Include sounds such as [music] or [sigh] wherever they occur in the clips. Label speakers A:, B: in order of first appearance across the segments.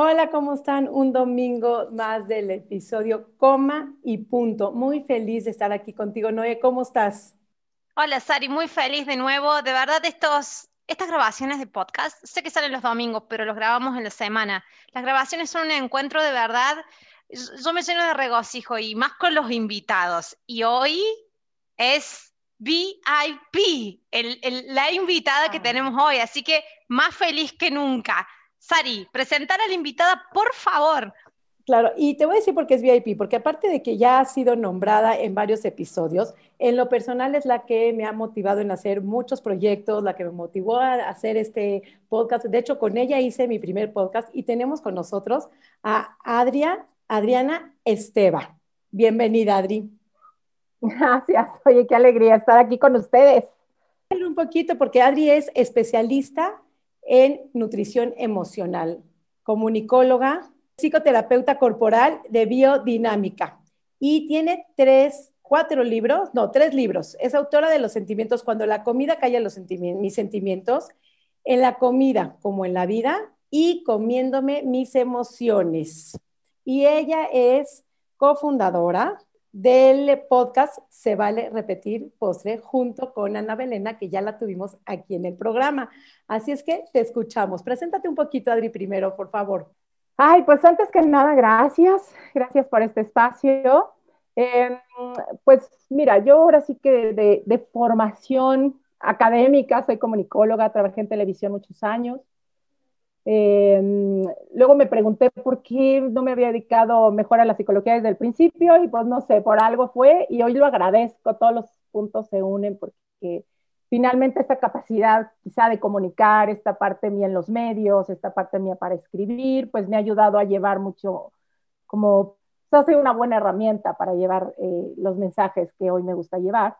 A: Hola, ¿cómo están? Un domingo más del episodio Coma y Punto. Muy feliz de estar aquí contigo, Noé. ¿Cómo estás?
B: Hola, Sari, muy feliz de nuevo. De verdad, estos, estas grabaciones de podcast, sé que salen los domingos, pero los grabamos en la semana. Las grabaciones son un encuentro de verdad. Yo me lleno de regocijo y más con los invitados. Y hoy es VIP, la invitada que ah. tenemos hoy, así que más feliz que nunca. Sari, presentar a la invitada, por favor.
A: Claro, y te voy a decir por qué es VIP, porque aparte de que ya ha sido nombrada en varios episodios, en lo personal es la que me ha motivado en hacer muchos proyectos, la que me motivó a hacer este podcast. De hecho, con ella hice mi primer podcast y tenemos con nosotros a Adria, Adriana Esteba. Bienvenida, Adri.
C: Gracias, oye, qué alegría estar aquí con ustedes.
A: Un poquito, porque Adri es especialista en nutrición emocional, comunicóloga, psicoterapeuta corporal de biodinámica y tiene tres, cuatro libros, no, tres libros. Es autora de Los sentimientos, cuando la comida calla los mis sentimientos, en la comida como en la vida y comiéndome mis emociones. Y ella es cofundadora del podcast Se vale repetir postre junto con Ana Belena, que ya la tuvimos aquí en el programa. Así es que te escuchamos. Preséntate un poquito, Adri, primero, por favor.
C: Ay, pues antes que nada, gracias. Gracias por este espacio. Em, pues mira, yo ahora sí que de, de formación académica, soy comunicóloga, trabajé en televisión muchos años. Em, luego me pregunté por qué no me había dedicado mejor a la psicología desde el principio y pues no sé, por algo fue y hoy lo agradezco, todos los puntos se unen porque finalmente esta capacidad quizá de comunicar, esta parte mía en los medios, esta parte mía para escribir, pues me ha ayudado a llevar mucho, como, pues, hace una buena herramienta para llevar eh, los mensajes que hoy me gusta llevar.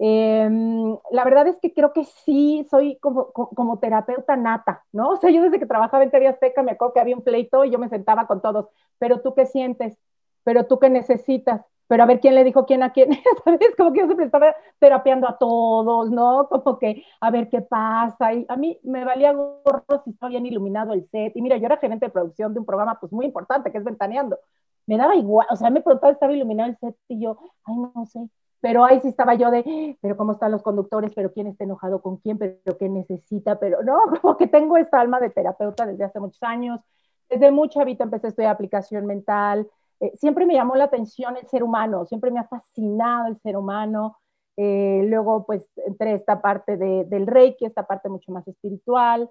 C: Em, la verdad es que creo que sí soy como, como, terapeuta nata, ¿no? [laughs] O sea, yo desde que trabajaba en TV Azteca me acuerdo que había un pleito y yo me sentaba con todos, pero tú qué sientes, pero tú qué necesitas, pero a ver quién le dijo quién a quién, [laughs] ¿sabes? Como que yo siempre estaba terapeando a todos, ¿no? Como que a ver qué pasa. Y a mí me valía gorro si estaba bien iluminado el set. Y mira, yo era gerente de producción de un programa pues muy importante que es Ventaneando. Me daba igual, o sea, me preguntaba si estaba iluminado el set y yo, ay, no sé pero ahí sí estaba yo de, pero cómo están los conductores, pero quién está enojado con quién, pero qué necesita, pero no, [laughs] como que tengo esta alma de terapeuta desde hace muchos años. Desde muy chavita empecé a estudiar aplicación mental. Eh, siempre me llamó la atención el ser humano, siempre me ha fascinado el ser humano. Eh, luego, pues, entré esta parte de, del reiki, esta parte mucho más espiritual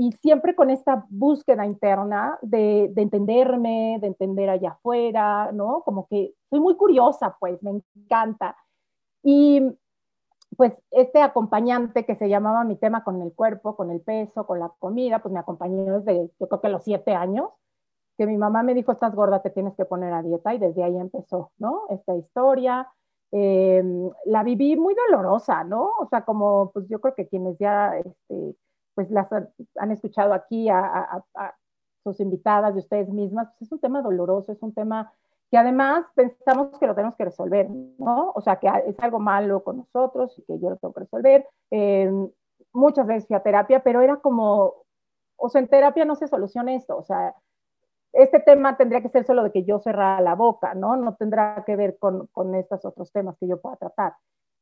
C: y siempre con esta búsqueda interna de, de, entenderme, de entender allá afuera, ¿no? Como que soy muy curiosa, pues, me encanta. Y pues este acompañante que se llamaba mi tema con el cuerpo, con el peso, con la comida, pues me acompañó desde, yo creo que los siete años, que mi mamá me dijo, estás gorda, te tienes que poner a dieta, y desde ahí empezó, ¿no? Esta historia. Eh, la viví muy dolorosa, ¿no? O sea, como, pues yo creo que quienes ya, este, pues las han escuchado aquí a, sus invitadas y ustedes mismas, pues es un tema doloroso, es un tema que además pensamos que lo tenemos que resolver, ¿no? O sea, que es algo malo con nosotros y que yo lo tengo que resolver. Em, muchas veces fui a terapia, pero era como, o sea, en terapia no se soluciona esto, o sea, este tema tendría que ser solo de que yo cerrara la boca, ¿no? No tendrá que ver con, con estos otros temas que yo pueda tratar.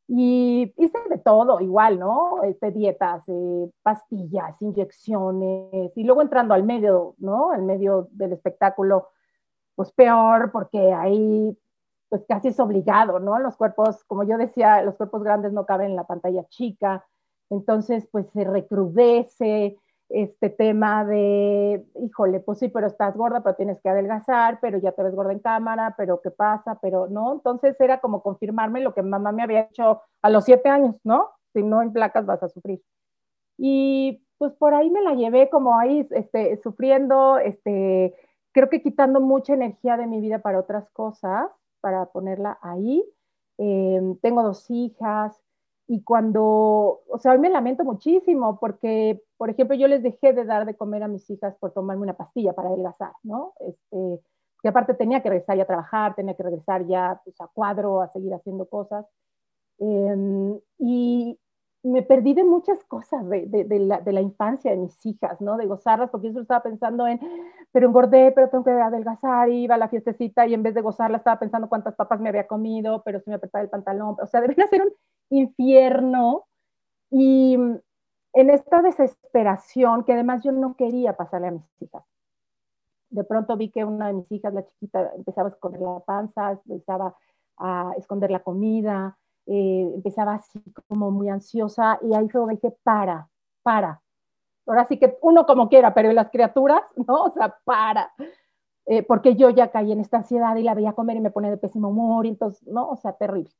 C: Y hice de todo, igual, ¿no? Este, dietas, eh, pastillas, inyecciones, y luego entrando al medio, ¿no? Al medio del espectáculo, pues peor, porque ahí, pues casi es obligado, ¿no? Los cuerpos, como yo decía, los cuerpos grandes no caben en la pantalla chica, entonces, pues se recrudece, este tema de, híjole, pues sí, pero estás gorda, pero tienes que adelgazar, pero ya te ves gorda en cámara, pero ¿qué pasa? Pero no, entonces era como confirmarme lo que mamá me había hecho a los siete años, ¿no? Si no en placas vas a sufrir. Y pues por ahí me la llevé como ahí, este, sufriendo, este, creo que quitando mucha energía de mi vida para otras cosas, para ponerla ahí. Em, tengo dos hijas y cuando, o sea, hoy me lamento muchísimo porque, por ejemplo, yo les dejé de dar de comer a mis hijas por tomarme una pastilla para adelgazar, ¿no? Este, que aparte tenía que regresar ya a trabajar, tenía que regresar ya pues, a cuadro, a seguir haciendo cosas. Em, y, me perdí de muchas cosas de, de, la, de, la, infancia de mis hijas, ¿no? De gozarlas, porque yo estaba pensando en, pero engordé, pero tengo que adelgazar, iba a la fiestecita y en vez de gozarla estaba pensando cuántas papas me había comido, pero si me apretaba el pantalón, o sea, deben ser un infierno. Y en esta desesperación, que además yo no quería pasarle a mis hijas. De pronto vi que una de mis hijas, la chiquita, empezaba a esconder la panza, empezaba a esconder la comida, eh, empezaba así como muy ansiosa y ahí donde dije, para, para. Ahora sí que uno como quiera, pero las criaturas, [laughs] ¿no? O sea, para. Eh, porque yo ya caí en esta ansiedad y la veía comer y me pone de pésimo humor y entonces, ¿no? O sea, terrible.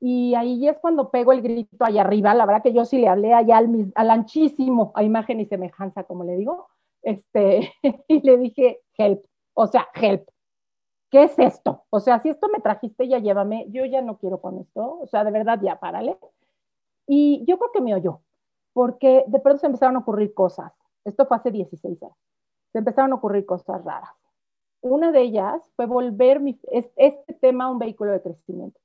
C: Y ahí es cuando pego el grito allá arriba, la verdad que yo sí le hablé allá al, al anchísimo, a imagen y semejanza, como le digo, este, [laughs] y le dije, help, o sea, help, ¿qué es esto? O sea, si esto me trajiste, ya llévame, yo ya no quiero con esto, o sea, de verdad, ya párale. Y yo creo que me oyó, porque de pronto se empezaron a ocurrir cosas. Esto fue hace 16 años. Se empezaron a ocurrir cosas raras. Una de ellas fue volver mi, este tema un vehículo de crecimiento.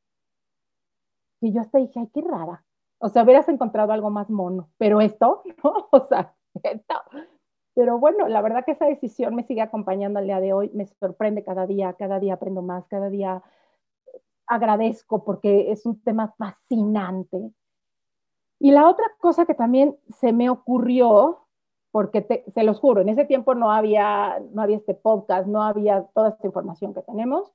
C: Y yo hasta dije, ay, qué rara. O sea, hubieras encontrado algo más mono, pero esto, [laughs] ¿no? O sea, esto. Pero bueno, la verdad que esa decisión me sigue acompañando al día de hoy, me sorprende cada día, cada día aprendo más, cada día agradezco porque es un tema fascinante. Y la otra cosa que también se me ocurrió, porque se los juro, en ese tiempo no había, no había este podcast, no había toda esta información que tenemos,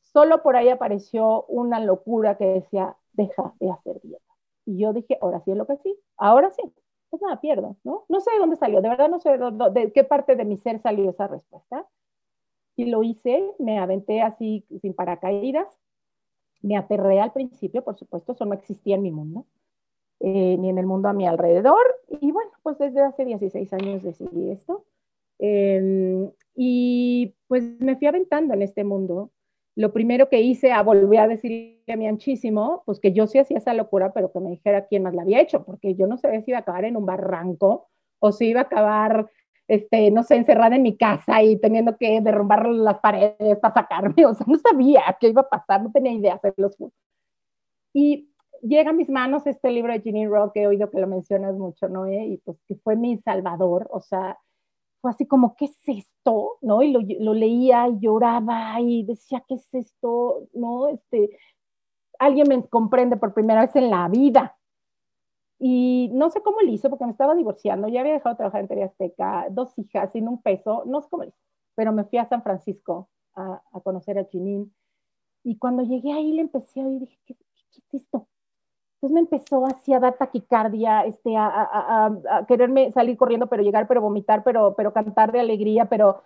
C: solo por ahí apareció una locura que decía, deja de hacer dieta. Y yo dije, ahora sí es lo que sí, ahora sí pues nada, pierdo, ¿no? No sé de dónde salió, de verdad no sé de, qué parte de mi ser salió esa respuesta. Y lo hice, me aventé así sin paracaídas, me aterré al principio, por supuesto, eso no existía en mi mundo, eh, ni en el mundo a mi alrededor. Y bueno, pues desde hace 16 años decidí esto. Em, y pues me fui aventando en este mundo lo primero que hice, a volver a decirle a mi anchísimo, pues que yo sí hacía esa locura, pero que me dijera quién más la había hecho, porque yo no sabía si iba a acabar en un barranco o si iba a acabar, este, no sé, encerrada en mi casa y teniendo que derrumbar las paredes para sacarme, [laughs] o sea, no sabía qué iba a pasar, no tenía idea de los Y llega a mis manos este libro de Ginny Rock, que he oído que lo mencionas mucho, ¿no? Y pues que fue mi salvador, o sea, así como, ¿qué es esto? ¿No? Y lo, leía y lloraba y decía, ¿qué es esto? ¿No? Este, alguien me comprende por primera vez en la vida. Y no sé cómo lo hizo, porque me estaba divorciando, ya había dejado de trabajar en TV Azteca, dos hijas, sin un peso, no sé cómo lo hizo, pero me fui a San Francisco a, conocer a Chinín. Y cuando llegué ahí le empecé a oír, dije, ¿qué, qué es esto? Entonces me empezó así a dar taquicardia, este, a, quererme salir corriendo, pero llegar, pero vomitar, pero, pero cantar de alegría, pero...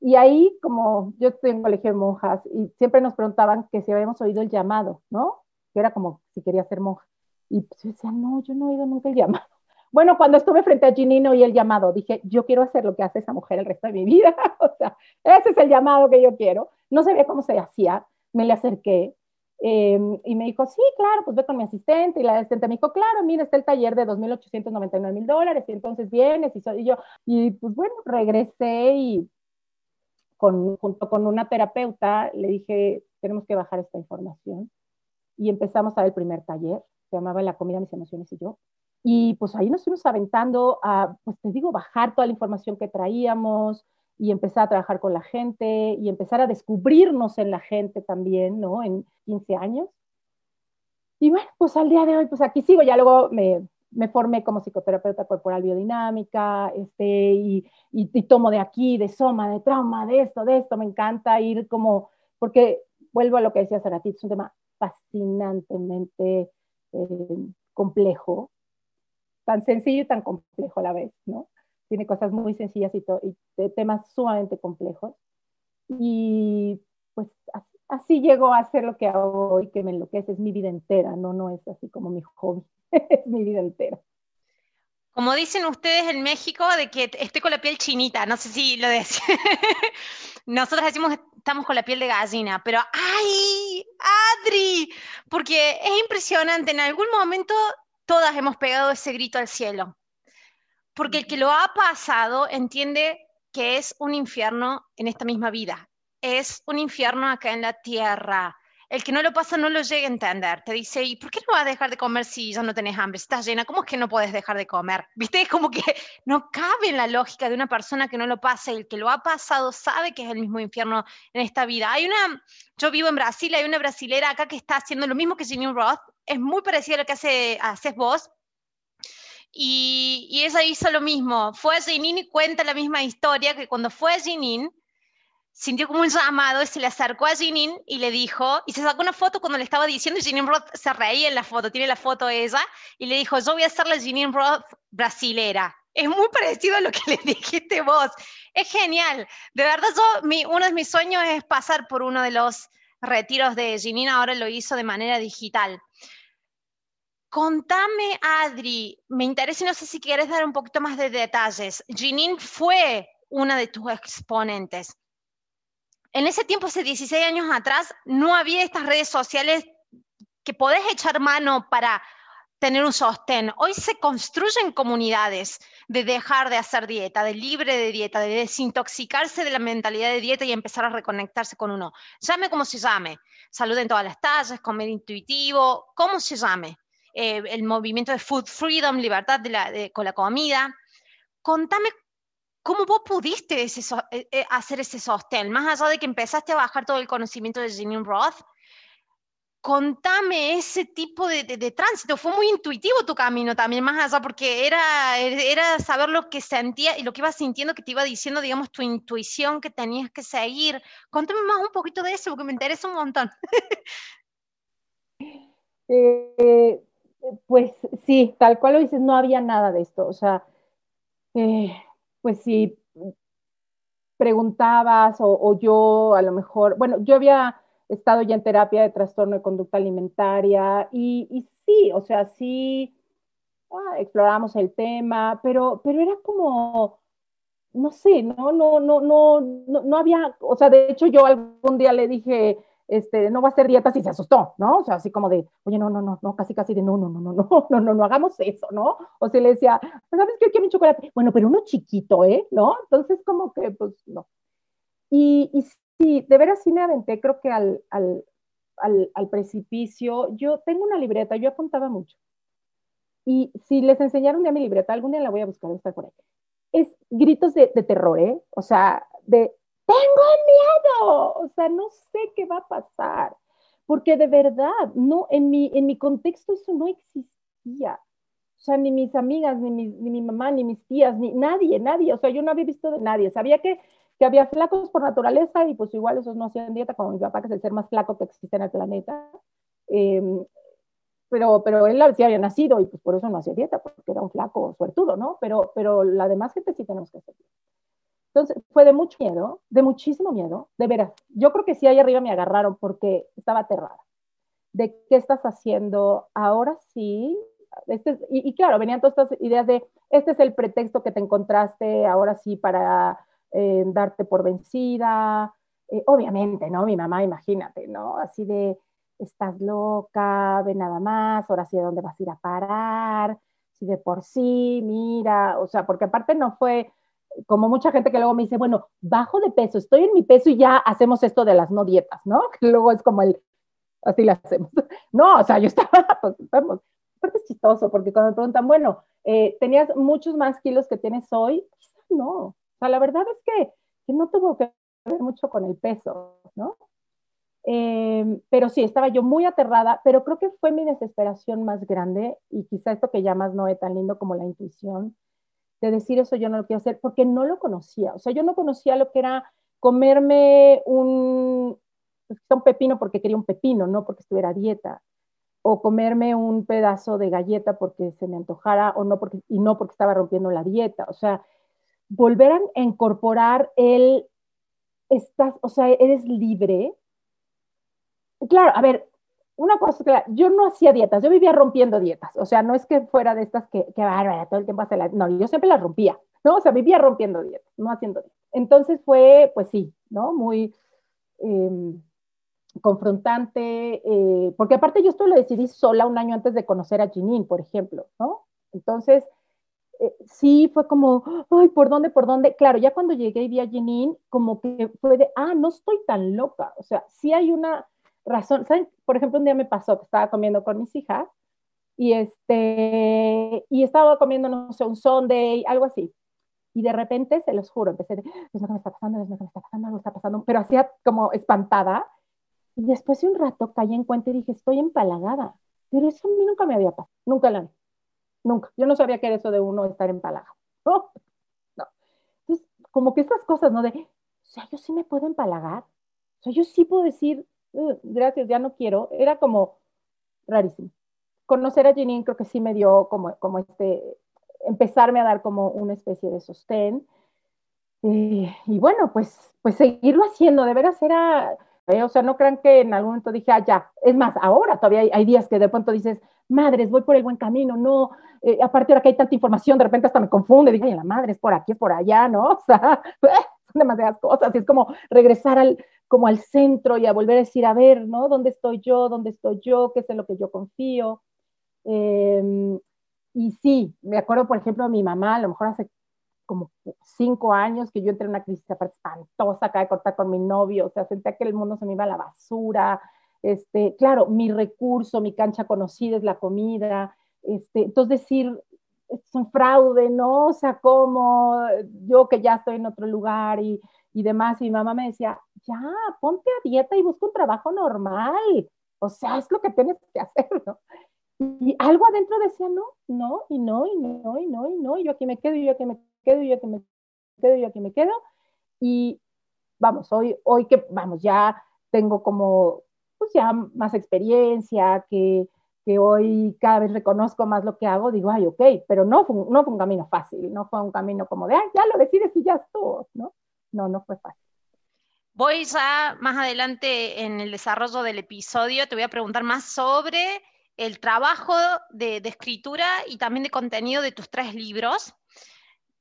C: Y ahí, como yo estoy en colegio de monjas, y siempre nos preguntaban que si habíamos oído el llamado, ¿no? Que era como si quería ser monja. Y pues yo decía, no, yo no he oído nunca el llamado. [laughs] Bueno, cuando estuve frente a Ginino y el llamado, dije, yo quiero hacer lo que hace esa mujer el resto de mi vida. [laughs] o sea, ese es el llamado que yo quiero. No sabía cómo se hacía, me le acerqué, Em, y me dijo, sí, claro, pues ve con mi asistente. Y la asistente me dijo, claro, mira, está el taller de 2.899 mil dólares y entonces vienes. Y, y, yo, y pues bueno, regresé y con, junto con una terapeuta le dije, tenemos que bajar esta información. Y empezamos a ver el primer taller, se llamaba La comida, mis emociones y yo. Y pues ahí nos fuimos aventando a, pues te digo, bajar toda la información que traíamos, y empezar a trabajar con la gente y empezar a descubrirnos en la gente también, ¿no? En 15 años. Y bueno, pues al día de hoy, pues aquí sigo, ya luego me, me formé como psicoterapeuta corporal biodinámica, este, y, y, tomo de aquí, de soma, de trauma, de esto, de esto, me encanta ir como, porque vuelvo a lo que decía Sarati, es un tema fascinantemente eh, complejo, tan sencillo y tan complejo a la vez, ¿no? Tiene cosas muy sencillas y, temas sumamente complejos. Y pues así, llego a hacer lo que hago hoy, que me enloquece, es mi vida entera, no, no es así como mi hobby, [laughs] es mi vida entera.
B: Como dicen ustedes en México, de que estoy con la piel chinita, no sé si lo decís. [laughs] Nosotros decimos estamos con la piel de gallina, pero ¡ay! ¡Adri! Porque es impresionante, en algún momento todas hemos pegado ese grito al cielo. Porque el que lo ha pasado entiende que es un infierno en esta misma vida, es un infierno acá en la tierra, el que no lo pasa no lo llega a entender. Te dice, ¿y por qué no vas a dejar de comer si ya no tenés hambre? Si estás llena, ¿cómo es que no puedes dejar de comer? [laughs] ¿Viste? Es como que no cabe en la lógica de una persona que no lo pasa el que lo ha pasado sabe que es el mismo infierno en esta vida. Hay una, yo vivo en Brasil, hay una brasilera acá que está haciendo lo mismo que Janine Roth, es muy parecido a lo que hace, haces vos, y, y, ella hizo lo mismo. Fue a Janine y cuenta la misma historia que cuando fue a Janine, sintió como un llamado y se le acercó a Janine y le dijo, y se sacó una foto cuando le estaba diciendo, y Roth se reía en la foto, tiene la foto ella, y le dijo, yo voy a ser la Janine Roth brasilera. Es muy parecido a lo que [laughs] le dijiste vos. Es genial. De verdad, yo, uno de mis sueños es pasar por uno de los retiros de Janine, ahora lo hizo de manera digital. Contame, Adri, me interesa y no sé si quieres dar un poquito más de detalles. Janine fue una de tus exponentes en ese tiempo, hace 16 años atrás, no había estas redes sociales que podés echar mano para tener un sostén. Hoy se construyen comunidades de dejar de hacer dieta, de libre de dieta, de desintoxicarse de la mentalidad de dieta y empezar a reconectarse con uno. Llame como se llame. Salud en todas las tallas, comer intuitivo, como se llame. Eh, el movimiento de food freedom, libertad con la comida. Contame ¿Cómo vos pudiste eh, eh, hacer ese sostén? Más allá de que empezaste a bajar todo el conocimiento de Janine Roth, contame ese tipo de, tránsito. Fue muy intuitivo tu camino también, más allá, porque era, era saber lo que sentía y lo que ibas sintiendo, que te iba diciendo, digamos, tu intuición que tenías que seguir. Contame más un poquito de eso, porque me interesa un montón. [laughs]
C: Eh, pues sí, tal cual lo dices, no había nada de esto. O sea, pues si preguntabas o, yo a lo mejor, bueno, yo había estado ya en terapia de trastorno de conducta alimentaria y, sí, o sea, sí ah, exploramos el tema, pero, pero era como, no sé, no, no, no, no, no, no había, o sea, de hecho yo algún día le dije, este, no va a hacer dietas y se asustó, ¿no? O sea, así como de, oye, no, no, no, no, casi, casi de, no, no, no, no, no, no, no, no hagamos eso, ¿no? O se le decía, ¿sabes qué? Quiero un chocolate. Bueno, pero uno chiquito, ¿eh? ¿No? Entonces, como que, pues, no. Y, y sí, de veras sí me aventé, creo que al, al, al, al precipicio. Yo tengo una libreta, yo apuntaba mucho. Y si les enseñaron ya mi libreta, algún día la voy a buscar, está por ahí. Es gritos de, de terror, ¿eh? O sea, de tengo miedo, o sea, no sé qué va a pasar, porque de verdad, no, en mi, en mi contexto eso no existía. O sea, ni mis amigas, ni mi, ni mi mamá, ni mis tías, ni nadie, nadie. O sea, yo no había visto de nadie. Sabía que, que había flacos por naturaleza y pues igual esos no hacían dieta, como mi papá, que es el ser más flaco que existe en el planeta. Em, pero, pero él sí había nacido y pues por eso no hacía dieta, porque era un flaco suertudo, ¿no? Pero, pero la demás gente sí tenemos que hacer dieta. Entonces, fue de mucho miedo, de muchísimo miedo, de veras. Yo creo que sí ahí arriba me agarraron porque estaba aterrada. ¿De qué estás haciendo? Ahora sí. Este y, claro, venían todas estas ideas de, este es el pretexto que te encontraste ahora sí para eh, darte por vencida. Eh, obviamente, ¿no? Mi mamá, imagínate, ¿no? Así de, estás loca, ve nada más, ahora sí, ¿a dónde vas a ir a parar? Si de por sí, mira, o sea, porque aparte no fue como mucha gente que luego me dice, bueno, bajo de peso, estoy en mi peso y ya hacemos esto de las no dietas, ¿no? [laughs] Que luego es como el, así lo hacemos. [laughs] No, o sea, yo estaba, [laughs] pues, vamos, aparte es chistoso, porque cuando me preguntan, bueno, eh, ¿tenías muchos más kilos que tienes hoy? No, o sea, la verdad es que, no tuvo que ver mucho con el peso, ¿no? Eh, pero sí, estaba yo muy aterrada, pero creo que fue mi desesperación más grande y quizá esto que llamas no es tan lindo como la intuición, de decir eso yo no lo quiero hacer, porque no lo conocía. O sea, yo no conocía lo que era comerme un, pues, un pepino porque quería un pepino, no porque estuviera dieta. O comerme un pedazo de galleta porque se me antojara o no porque, y no porque estaba rompiendo la dieta. O sea, volver a incorporar el, estás, o sea, eres libre. Claro, a ver, una cosa, yo no hacía dietas, yo vivía rompiendo dietas, o sea, no es que fuera de estas que, que bárbara, todo el tiempo hace la, no, yo siempre las rompía, ¿no? O sea, vivía rompiendo dietas, no haciendo dietas. Entonces fue, pues sí, ¿no? Muy em, confrontante, eh, porque aparte yo esto lo decidí sola un año antes de conocer a Janine, por ejemplo, ¿no? Entonces, eh, sí fue como, ay, ¿por dónde, por dónde? Claro, ya cuando llegué y vi a Janine, como que fue de, ah, no estoy tan loca, o sea, sí hay una razón. ¿Saben? Por ejemplo, un día me pasó que estaba comiendo con mis hijas y, este, y estaba comiendo, no sé, un sundae, algo así. Y de repente, se los juro, empecé de, es lo que me está pasando, es lo que me está pasando, algo está pasando, pero hacía como espantada. Y después de un rato caí en cuenta y dije, estoy empalagada. Pero eso a mí nunca me había pasado, nunca la nunca. Yo no sabía que era eso de uno estar empalagado. [laughs] No, no. Entonces, como que estas cosas, ¿no? De, o sea, yo sí me puedo empalagar. O sea, yo sí puedo decir, gracias, ya no quiero, era como rarísimo. Conocer a Janine creo que sí me dio como, como este, empezarme a dar como una especie de sostén. Eh, y bueno, pues, pues seguirlo haciendo, de veras era, eh, o sea, no crean que en algún momento dije, ah, ya, es más, ahora todavía hay, días que de pronto dices, madres, voy por el buen camino, no, eh, aparte ahora que hay tanta información, de repente hasta me confunde, dije, ay, la madre, es por aquí, es por allá, ¿no? [laughs] O sea, [laughs] son demasiadas cosas, y es como regresar al, como al centro y a volver a decir, a ver, ¿no? ¿Dónde estoy yo? ¿Dónde estoy yo? ¿Qué es en lo que yo confío? Em, y sí, me acuerdo, por ejemplo, de mi mamá, a lo mejor hace como cinco años que yo entré en una crisis espantosa, acá de cortar con mi novio, o sea, sentía que el mundo se me iba a la basura, este, claro, mi recurso, mi cancha conocida es la comida, este, entonces decir, es un fraude, ¿no? O sea, como yo que ya estoy en otro lugar y, y demás, y mi mamá me decía, ya, ponte a dieta y busca un trabajo normal. O sea, es lo que tienes que hacer, [laughs] ¿no? Y algo adentro decía, no, no, y no, y no, y no, y no, y yo aquí me quedo, y yo aquí me quedo, y yo aquí me quedo, y yo aquí me quedo. Y vamos, hoy, hoy que, vamos, ya tengo como, pues ya más experiencia, que, que hoy cada vez reconozco más lo que hago, digo, ay, ok, pero no fue, no fue un camino fácil, no fue un camino como de, ay, ya lo decides y ya estuvo, ¿no? No, no fue fácil.
B: Voy ya más adelante en el desarrollo del episodio, te voy a preguntar más sobre el trabajo de, escritura y también de contenido de tus tres libros,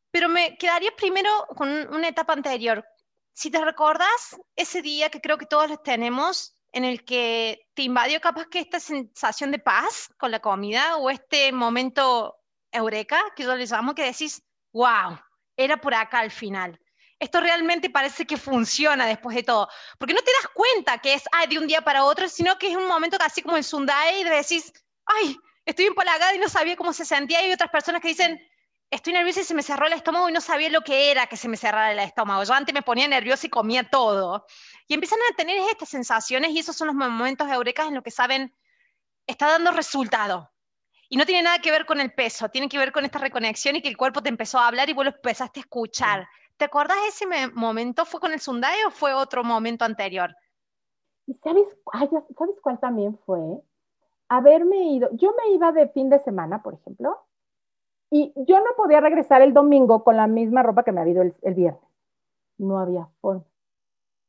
B: pero me quedaría primero con una etapa anterior. Si te recordás ese día que creo que todos tenemos, en el que te invadió capaz que esta sensación de paz con la comida o este momento eureka, que yo le llamo, que decís, wow, era por acá al final esto realmente parece que funciona después de todo. Porque no te das cuenta que es de un día para otro, sino que es un momento casi como el Sundai y decís, ay, estoy empalagada y no sabía cómo se sentía. Y hay otras personas que dicen, estoy nerviosa y se me cerró el estómago y no sabía lo que era que se me cerrara el estómago. Yo antes me ponía nerviosa y comía todo. Y empiezan a tener estas sensaciones y esos son los momentos eurecas en los que saben, está dando resultado. Y no tiene nada que ver con el peso, tiene que ver con esta reconexión y que el cuerpo te empezó a hablar y vos lo empezaste a escuchar. ¿Te acuerdas ese momento? ¿Fue con el Sundai o fue otro momento anterior?
C: ¿Sabes, ¿Sabes cuál también fue? Haberme ido, yo me iba de fin de semana, por ejemplo, y yo no podía regresar el domingo con la misma ropa que me había ido el, viernes. No había forma.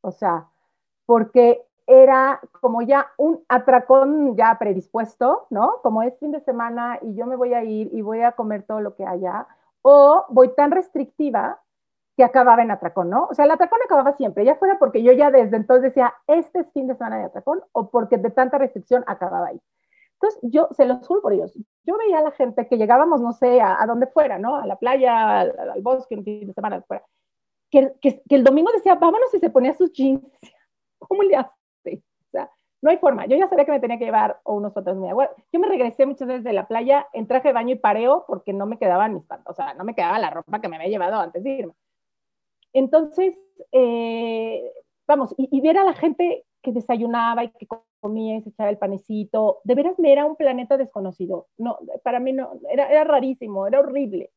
C: O sea, porque era como ya un atracón ya predispuesto, ¿no? Como es fin de semana y yo me voy a ir y voy a comer todo lo que haya, o voy tan restrictiva que acababa en atracón, ¿no? O sea, el atracón acababa siempre, ya fuera porque yo ya desde entonces decía, este es fin de semana de atracón, o porque de tanta restricción acababa ahí. Entonces, yo se los juro por ellos, yo veía a la gente que llegábamos, no sé, a, donde fuera, ¿no? A la playa, al, bosque, un fin de semana fuera, que, que, el domingo decía, vámonos y se ponía sus jeans. [laughs] ¿Cómo le hace? O sea, no hay forma. Yo ya sabía que me tenía que llevar o unos otros muy Yo me regresé muchas veces de la playa en traje de baño y pareo porque no me quedaban mis o sea, no me quedaba la ropa que me había llevado antes de irme. Entonces, eh, vamos, y, ver a la gente que desayunaba y que comía y se echaba el panecito, de veras me era un planeta desconocido. No, para mí no, era, era rarísimo, era horrible.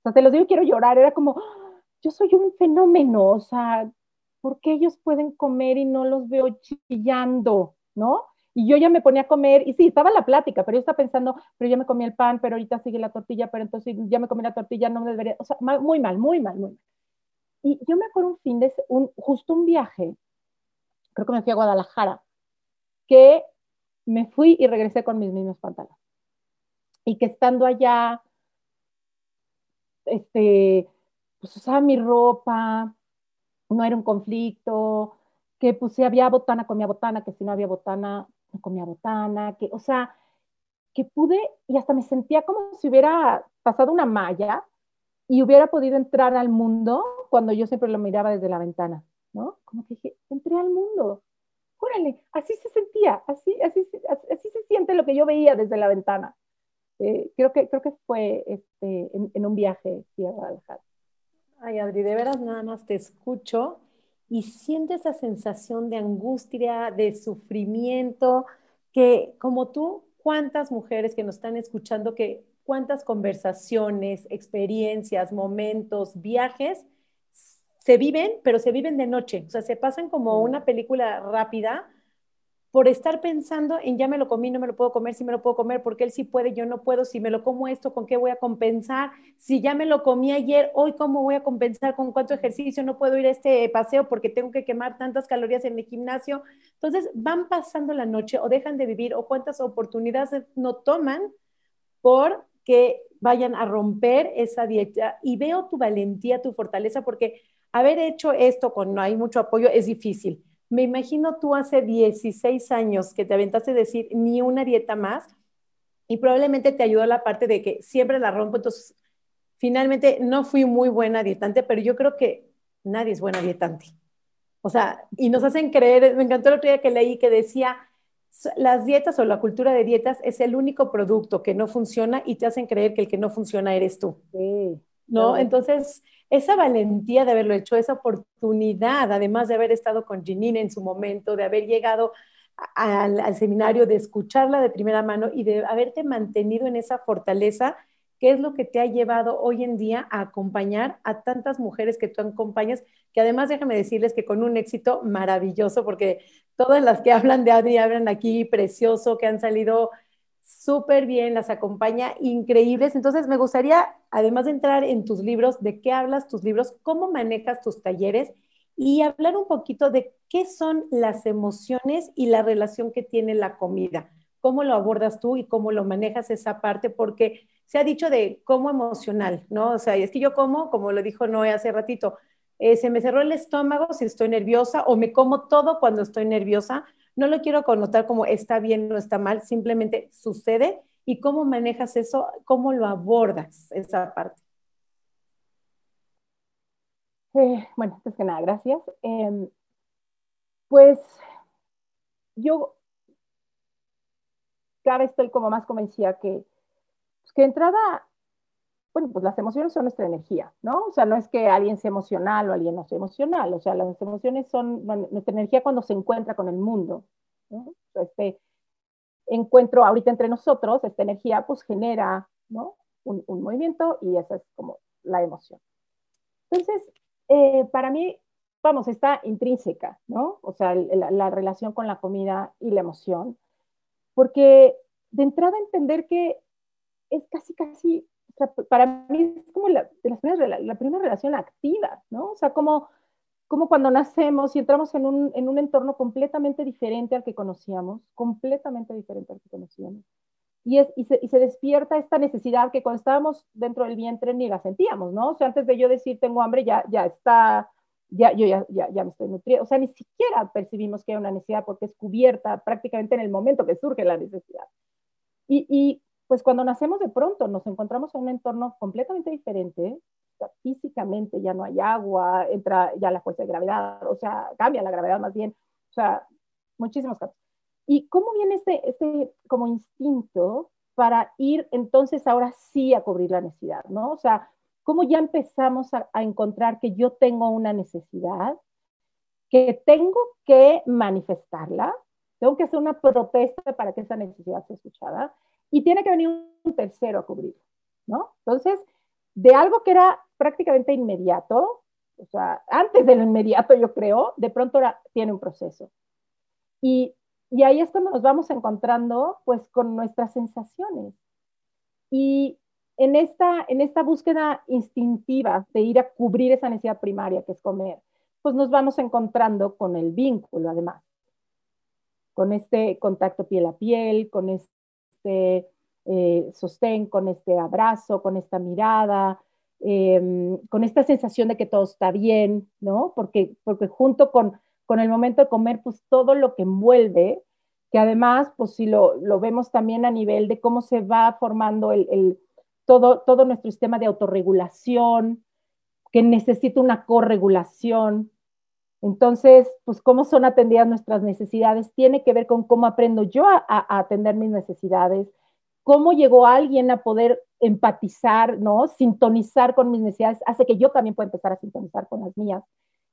C: O sea, te los digo, quiero llorar, era como, yo soy un fenómeno, o sea, ¿por qué ellos pueden comer y no los veo chillando, no? Y yo ya me ponía a comer, y sí, estaba la plática, pero yo estaba pensando, pero ya me comí el pan, pero ahorita sigue la tortilla, pero entonces ya me comí la tortilla, no me debería, o sea, muy mal, muy mal, muy mal. Y yo me acuerdo un fin de, un, justo un viaje, creo que me fui a Guadalajara, que me fui y regresé con mis mismos pantalones. Y que estando allá, este, pues usaba mi ropa, no era un conflicto, que pues si había botana, comía botana, que si no había botana, no comía botana, que, o sea, que pude y hasta me sentía como si hubiera pasado una malla y hubiera podido entrar al mundo cuando yo siempre lo miraba desde la ventana, ¿no? Como que dije, entré al mundo, órale, así se sentía, así, así, así, se siente lo que yo veía desde la ventana. Eh, creo, que, creo que fue este, en, un viaje a Guadalajara.
A: Ay, Adri, de veras nada más te escucho y siento esa sensación de angustia, de sufrimiento, que como tú, cuántas mujeres que nos están escuchando, que cuántas conversaciones, experiencias, momentos, viajes se viven, pero se viven de noche, o sea, se pasan como una película rápida por estar pensando en ya me lo comí, no me lo puedo comer, si me lo puedo comer, porque él sí puede, yo no puedo, si me lo como esto, ¿con qué voy a compensar? Si ya me lo comí ayer, hoy cómo voy a compensar, con cuánto ejercicio, no puedo ir a este paseo porque tengo que quemar tantas calorías en mi gimnasio. Entonces van pasando la noche o dejan de vivir o cuántas oportunidades no toman por que vayan a romper esa dieta. Y veo tu valentía, tu fortaleza, porque haber hecho esto con no hay mucho apoyo es difícil me imagino tú hace 16 años que te aventaste a decir ni una dieta más y probablemente te ayudó la parte de que siempre la rompo. Entonces, finalmente no fui muy buena dietante, pero yo creo que nadie es buena dietante. O sea, y nos hacen creer, me encantó el otro día que leí que decía, las dietas o la cultura de dietas es el único producto que no funciona y te hacen creer que el que no funciona eres tú. Sí, ¿No? Entonces, esa valentía de haberlo hecho, esa oportunidad, además de haber estado con Janine en su momento, de haber llegado al, seminario, de escucharla de primera mano y de haberte mantenido en esa fortaleza, ¿qué es lo que te ha llevado hoy en día a acompañar a tantas mujeres que tú acompañas? Que además déjame decirles que con un éxito maravilloso, porque todas las que hablan de Adri hablan aquí precioso, que han salido súper bien, las acompaña increíbles. Entonces, me gustaría, además de entrar en tus libros, de qué hablas tus libros, cómo manejas tus talleres y hablar un poquito de qué son las emociones y la relación que tiene la comida. ¿Cómo lo abordas tú y cómo lo manejas esa parte? Porque se ha dicho de cómo emocional, ¿no? O sea, es que yo como, como lo dijo Noé hace ratito, eh, se me cerró el estómago si estoy nerviosa o me como todo cuando estoy nerviosa no lo quiero connotar como está bien o está mal, simplemente sucede y cómo manejas eso, cómo lo abordas esa parte.
C: Eh, bueno, pues que nada, gracias. Em, pues yo cada vez estoy como más convencida que, pues, que entrada, bueno, pues las emociones son nuestra energía, ¿no? O sea, no es que alguien sea emocional o alguien no sea emocional, o sea, las emociones son nuestra energía cuando se encuentra con el mundo, ¿no? Este encuentro ahorita entre nosotros, esta energía pues genera, ¿no? Un, movimiento y esa es como la emoción. Entonces, eh, para mí, vamos, está intrínseca, ¿no? O sea, la, la relación con la comida y la emoción, porque de entrada entender que es casi, casi para mí es como la, la, primera relación activa, ¿no? O sea, como, como cuando nacemos y entramos en un, en un entorno completamente diferente al que conocíamos, completamente diferente al que conocíamos. Y, es, y, se, y, se, despierta esta necesidad que cuando estábamos dentro del vientre ni la sentíamos, ¿no? O sea, antes de yo decir tengo hambre, ya, ya está, ya, yo ya, ya, ya me estoy nutriendo. O sea, ni siquiera percibimos que hay una necesidad porque es cubierta prácticamente en el momento que surge la necesidad. Y, y pues cuando nacemos de pronto nos encontramos en un entorno completamente diferente, físicamente ya no hay agua, entra ya la fuerza de gravedad, o sea, cambia la gravedad más bien, o sea, muchísimos cambios. ¿Y cómo viene este, este como instinto para ir entonces ahora sí a cubrir la necesidad, ¿no? O sea, ¿cómo ya empezamos a, a encontrar que yo tengo una necesidad, que tengo que manifestarla, tengo que hacer una protesta para que esa necesidad sea escuchada y tiene que venir un tercero a cubrir, ¿no? Entonces, de algo que era prácticamente inmediato, o sea, antes de lo inmediato, yo creo, de pronto tiene un proceso. Y, y ahí es cuando nos vamos encontrando, pues, con nuestras sensaciones. Y en esta, en esta búsqueda instintiva de ir a cubrir esa necesidad primaria que es comer, pues nos vamos encontrando con el vínculo, además. con este contacto piel a piel, con este eh, sostén, con este abrazo, con esta mirada, em, con esta sensación de que todo está bien, ¿no? Porque, porque junto con, con el momento de comer, pues todo lo que envuelve, que además, pues si lo, lo vemos también a nivel de cómo se va formando el, el, todo, todo nuestro sistema de autorregulación, que necesita una corregulación. Entonces, pues cómo son atendidas nuestras necesidades tiene que ver con cómo aprendo yo a, atender mis necesidades, cómo llegó alguien a poder empatizar, ¿no? Sintonizar con mis necesidades, hace que yo también pueda empezar a sintonizar con las mías.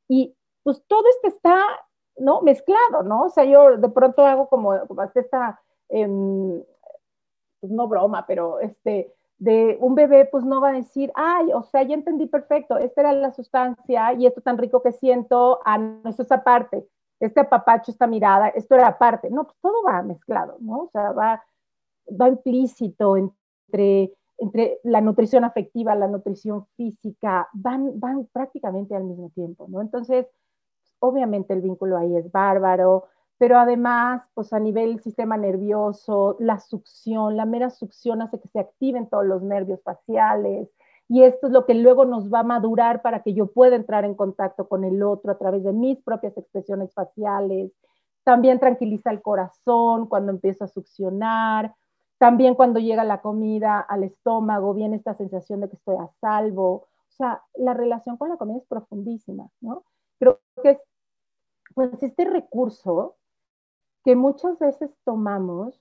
C: Y pues todo esto está, ¿no? Mezclado, ¿no? O sea, yo de pronto hago como, como esta, eh, pues no broma, pero este, de un bebé, pues no va a decir, ay, o sea, ya entendí perfecto, esta era la sustancia y esto tan rico que siento, ah, no, eso es aparte, este apapacho, esta mirada, esto era aparte. No, pues todo va mezclado, ¿no? O sea, va va implícito entre, entre la nutrición afectiva, la nutrición física, van, van prácticamente al mismo tiempo, ¿no? Entonces, obviamente el vínculo ahí es bárbaro, pero además, pues a nivel sistema nervioso, la succión, la mera succión hace que se activen todos los nervios faciales, y esto es lo que luego nos va a madurar para que yo pueda entrar en contacto con el otro a través de mis propias expresiones faciales. También tranquiliza el corazón cuando empiezo a succionar. También cuando llega la comida al estómago, viene esta sensación de que estoy a salvo. O sea, la relación con la comida es profundísima, ¿no? Creo que es, pues, este recurso que muchas veces tomamos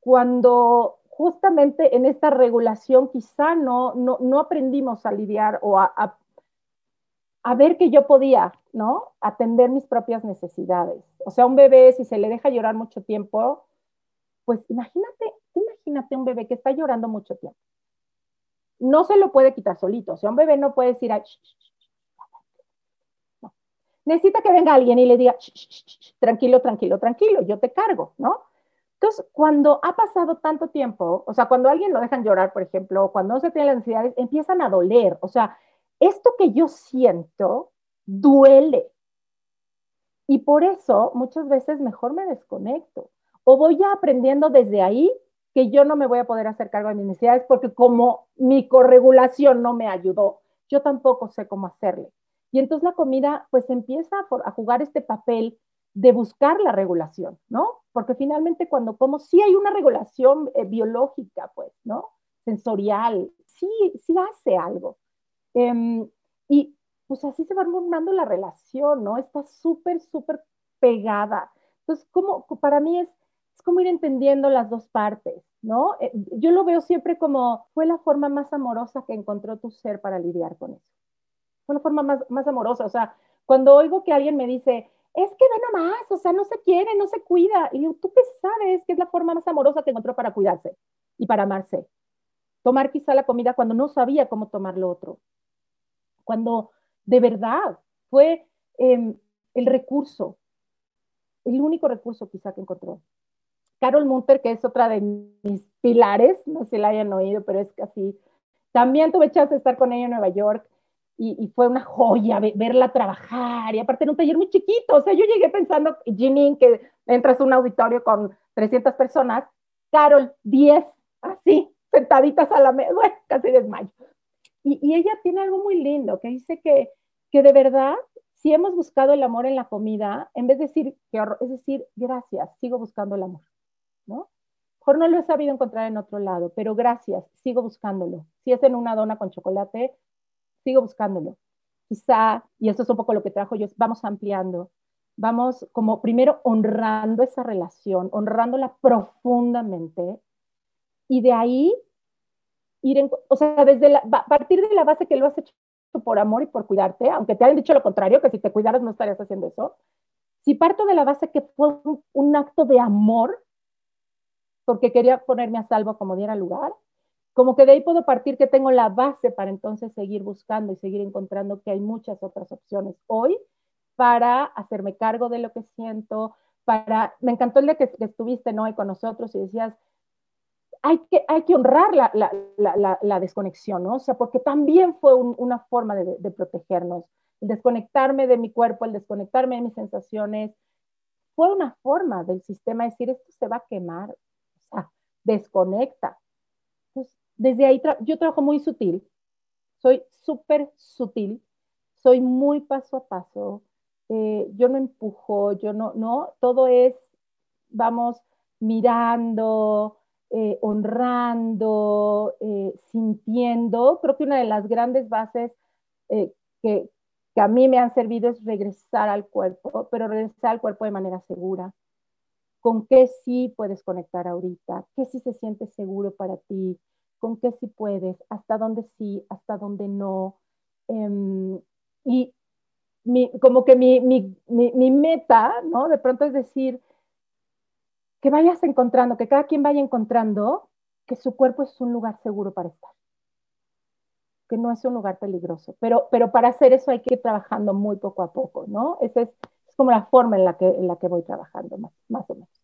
C: cuando justamente en esta regulación quizá no, no, aprendimos a lidiar o a, a, a, ver que yo podía, ¿no? Atender mis propias necesidades. O sea, un bebé, si se le deja llorar mucho tiempo, pues imagínate imagínate un bebé que está llorando mucho tiempo. No se lo puede quitar solito. O sea, un bebé no puede decir, no. Necesita que venga alguien y le diga, tranquilo, tranquilo, tranquilo, yo te cargo, ¿no? Entonces, cuando ha pasado tanto tiempo, o sea, cuando alguien lo dejan llorar, por ejemplo, cuando no se tienen las necesidades, empiezan a doler. O sea, esto que yo siento duele. Y por eso muchas veces mejor me desconecto. O voy ya aprendiendo desde ahí que yo no me voy a poder hacer cargo de mis necesidades porque como mi corregulación no me ayudó, yo tampoco sé cómo hacerle. Y entonces la comida pues empieza a, jugar este papel de buscar la regulación, ¿no? Porque finalmente cuando como, sí hay una regulación eh, biológica, pues, ¿no? Sensorial, sí, sí hace algo. Eh, y pues así se va formando la relación, ¿no? Está súper, súper pegada. Entonces, como para mí es es como ir entendiendo las dos partes, ¿no? Eh, yo lo veo siempre como fue la forma más amorosa que encontró tu ser para lidiar con eso. Fue la forma más, más amorosa. O sea, cuando oigo que alguien me dice, es que ve nomás, o sea, no se quiere, no se cuida. Y ¿tú qué sabes que es la forma más amorosa que encontró para cuidarse y para amarse? Tomar quizá la comida cuando no sabía cómo tomar lo otro. Cuando de verdad fue eh, el recurso, el único recurso quizá que encontró. Carol Munter, que es otra de mis pilares, no sé la hayan oído, pero es casi. También tuve chance de estar con ella en Nueva York y, fue una joya verla trabajar y aparte en un taller muy chiquito. O sea, yo llegué pensando, Janine, que entras a un auditorio con 300 personas, Carol, 10, así, sentaditas a la mesa, bueno, casi desmayo. Y, y, ella tiene algo muy lindo que dice que, que de verdad, si hemos buscado el amor en la comida, en vez de decir, es decir, gracias, sigo buscando el amor. ¿no? Mejor no lo he sabido encontrar en otro lado, pero gracias, sigo buscándolo. Si es en una dona con chocolate, sigo buscándolo. Quizá, y esto es un poco lo que trajo yo, vamos ampliando, vamos como primero honrando esa relación, honrándola profundamente, y de ahí ir, en, o sea, desde la, a partir de la base que lo has hecho por amor y por cuidarte, aunque te hayan dicho lo contrario, que si te cuidaras no estarías haciendo eso, si parto de la base que fue un, un acto de amor, porque quería ponerme a salvo como diera lugar, como que de ahí puedo partir que tengo la base para entonces seguir buscando y seguir encontrando que hay muchas otras opciones hoy para hacerme cargo de lo que siento, para, me encantó el de que, estuviste ¿no? con nosotros y decías, hay que, hay que honrar la, la, la, desconexión, ¿no? O sea, porque también fue un, una forma de, de, protegernos, el desconectarme de mi cuerpo, el desconectarme de mis sensaciones, fue una forma del sistema decir, esto se va a quemar, o desconecta. Desde ahí yo trabajo muy sutil, soy súper sutil, soy muy paso a paso, eh, yo no empujo, yo no, no, todo es, vamos mirando, eh, honrando, eh, sintiendo. Creo que una de las grandes bases que, que a mí me han servido es regresar al cuerpo, pero regresar al cuerpo de manera segura. ¿Con qué sí puedes conectar ahorita? ¿Qué sí se siente seguro para ti? ¿Con qué sí puedes? ¿Hasta dónde sí? ¿Hasta dónde no? Em, y como que mi, mi, mi, meta, ¿no? De pronto es decir, que vayas encontrando, que cada quien vaya encontrando que su cuerpo es un lugar seguro para estar, que no es un lugar peligroso. Pero, pero para hacer eso hay que ir trabajando muy poco a poco, ¿no? Esa es, es como la forma en la que, en la que voy trabajando, más, más o menos.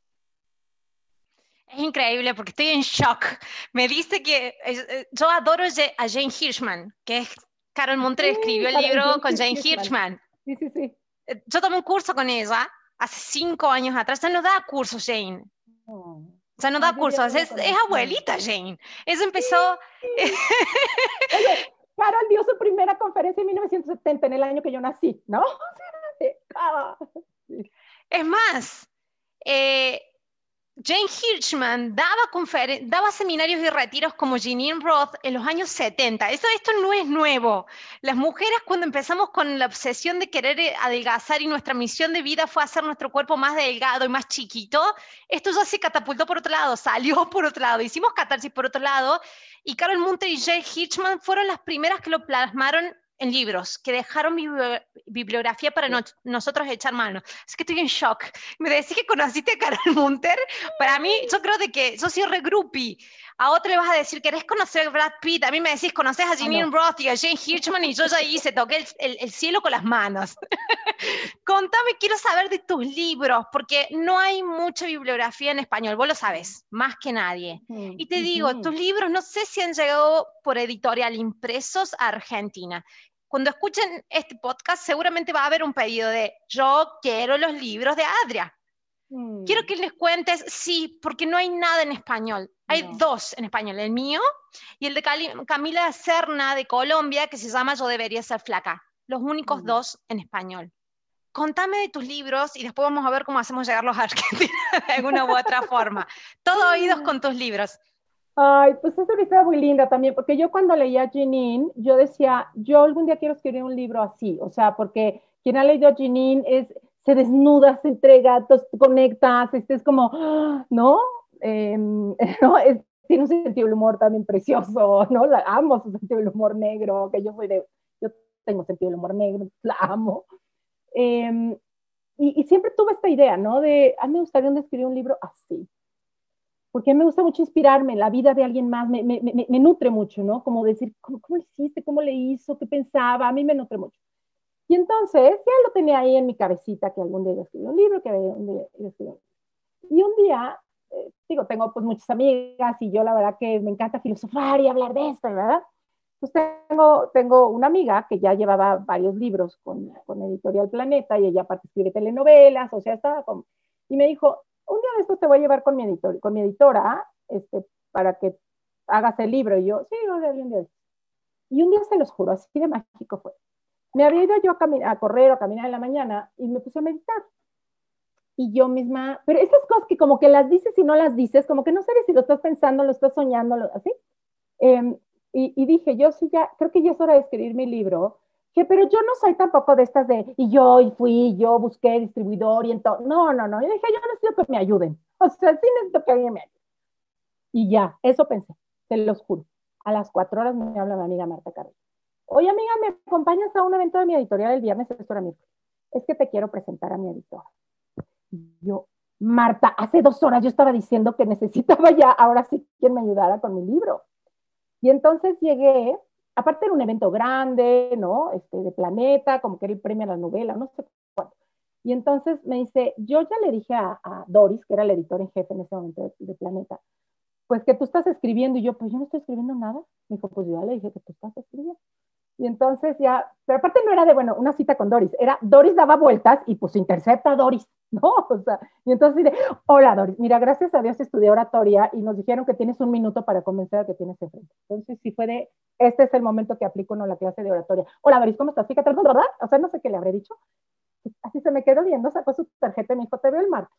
B: Es increíble porque estoy en shock. Me dice que eh, yo adoro a Jane Hirschman, que es Carol Montre escribió el libro con Jane Hirschman.
C: Sí, sí, sí.
B: Eh, yo tomé un curso con ella hace cinco años atrás. Ya no da cursos, Jane. O sea, no da cursos. Es, abuelita, Jane. Ella empezó... [laughs]
C: Carol dio su primera conferencia en 1970, en el año que yo nací, ¿no? [laughs]
B: Es más, eh, Jane Hirschman daba, daba seminarios y retiros como Jeanine Roth en los años 70. Eso, esto no es nuevo. Las mujeres cuando empezamos con la obsesión de querer eh, adelgazar y nuestra misión de vida fue hacer nuestro cuerpo más delgado y más chiquito, esto ya se catapultó por otro lado, salió [laughs] por otro lado, hicimos catarsis por otro lado y Carol Munter y Jane Hirschman fueron las primeras que lo plasmaron en libros, que dejaron bibliografía para nosotros echar mano. Es que estoy en shock. Me decís que conociste a Carol Munter. Para mí, yo creo de que yo soy regrupi. A otro le vas a decir, ¿querés conocer a Brad Pitt? A mí me decís, ¿conoces a Jimmy Roth y a Jane Hirschman? Y yo ya hice, toqué el, el, cielo con las manos. [laughs] Contame, quiero saber de tus libros, porque no hay mucha bibliografía en español, vos lo sabes, más que nadie. Y te digo, tus libros no sé si han llegado por editorial impresos a Argentina cuando escuchen este podcast, seguramente va a haber un pedido de yo quiero los libros de Adria. Mm. Quiero que les cuentes, sí, porque no hay nada en español. Hay dos en español, el mío y el de Camila Serna de Colombia, que se llama Yo debería ser flaca. Los únicos mm. dos en español. Contame de tus libros y después vamos a ver cómo hacemos llegarlos a [laughs] Argentina de alguna u otra forma. Todo oídos con tus libros.
C: Ay, pues es una historia muy linda también, porque yo cuando leía Jeanine, yo decía, yo algún día quiero escribir un libro así, o sea, porque quien ha leído Jeanine es, se desnuda, se entrega, conectas, este es como, [gasps] ¿no? Em, [laughs] ¿no? Tiene un sentido del humor también precioso, [laughs] ¿no? La amo su sentido del humor negro, que yo soy de, yo tengo sentido del humor negro, [laughs] la amo. Em, y, y, siempre tuve esta idea, ¿no? De, a mí me gustaría escribir un libro así, porque me gusta mucho inspirarme en la vida de alguien más, me, me, me, nutre mucho, ¿no? Como decir, ¿cómo, ¿cómo, hiciste? ¿Cómo le hizo? ¿Qué pensaba? A mí me nutre mucho. Y entonces ya lo tenía ahí en mi cabecita que algún día iba a un libro, que algún día iba a escribir un libro. Y un día, eh, digo, tengo pues muchas amigas y yo la verdad que me encanta filosofar y hablar de esto, ¿verdad? Pues tengo, tengo una amiga que ya llevaba varios libros con, con Editorial Planeta y ella aparte escribe telenovelas, o sea, estaba con... Y me dijo, un día de esto te voy a llevar con mi, editor, con mi editora este, para que hagas el libro. Y yo, sí, un día. Y un día se los juro, así de mágico fue. Me había ido yo a, a correr o a caminar en la mañana y me puse a meditar. Y yo misma, pero esas cosas que como que las dices y no las dices, como que no sabes si lo estás pensando, lo estás soñando, así. Em, y, y, dije, yo sí ya, creo que ya es hora de escribir mi libro pero yo no soy tampoco de estas de, y yo, y fui, yo busqué distribuidor y entonces, no, no, no, yo dije, yo necesito que me ayuden, [laughs] o sea, sí necesito que alguien me ayude. Y ya, eso pensé, te los juro. A las cuatro horas me habla mi amiga Marta Carlos. Oye, amiga, ¿me acompañas a un evento de mi editorial el viernes? Esto era Es que te quiero presentar a mi editora. yo, Marta, hace dos horas yo estaba diciendo que necesitaba ya, ahora sí, quien me ayudara con mi libro. Y entonces llegué aparte era un evento grande, ¿no? Este, de Planeta, como que era el premio a la novela, no sé cuánto. Y entonces me dice, yo ya le dije a, Doris, que era el editor en jefe en ese momento de, Planeta, pues que tú estás escribiendo. Y yo, pues yo no estoy escribiendo nada. Me dijo, pues yo ya le dije que tú estás escribiendo. Y entonces ya, pero aparte no era de, bueno, una cita con Doris, era Doris daba vueltas y pues intercepta a Doris, [laughs] ¿no? O sea, y entonces dice, hola Doris, mira, gracias a Dios estudié oratoria y nos dijeron que tienes un minuto para convencer a que tienes enfrente. Entonces sí fue de, este es el momento que aplico en la clase de oratoria. Hola Doris, ¿cómo estás? Fíjate, ¿verdad? O sea, no sé qué le habré dicho. Así se me quedó viendo, sacó su tarjeta y me dijo, te veo el martes.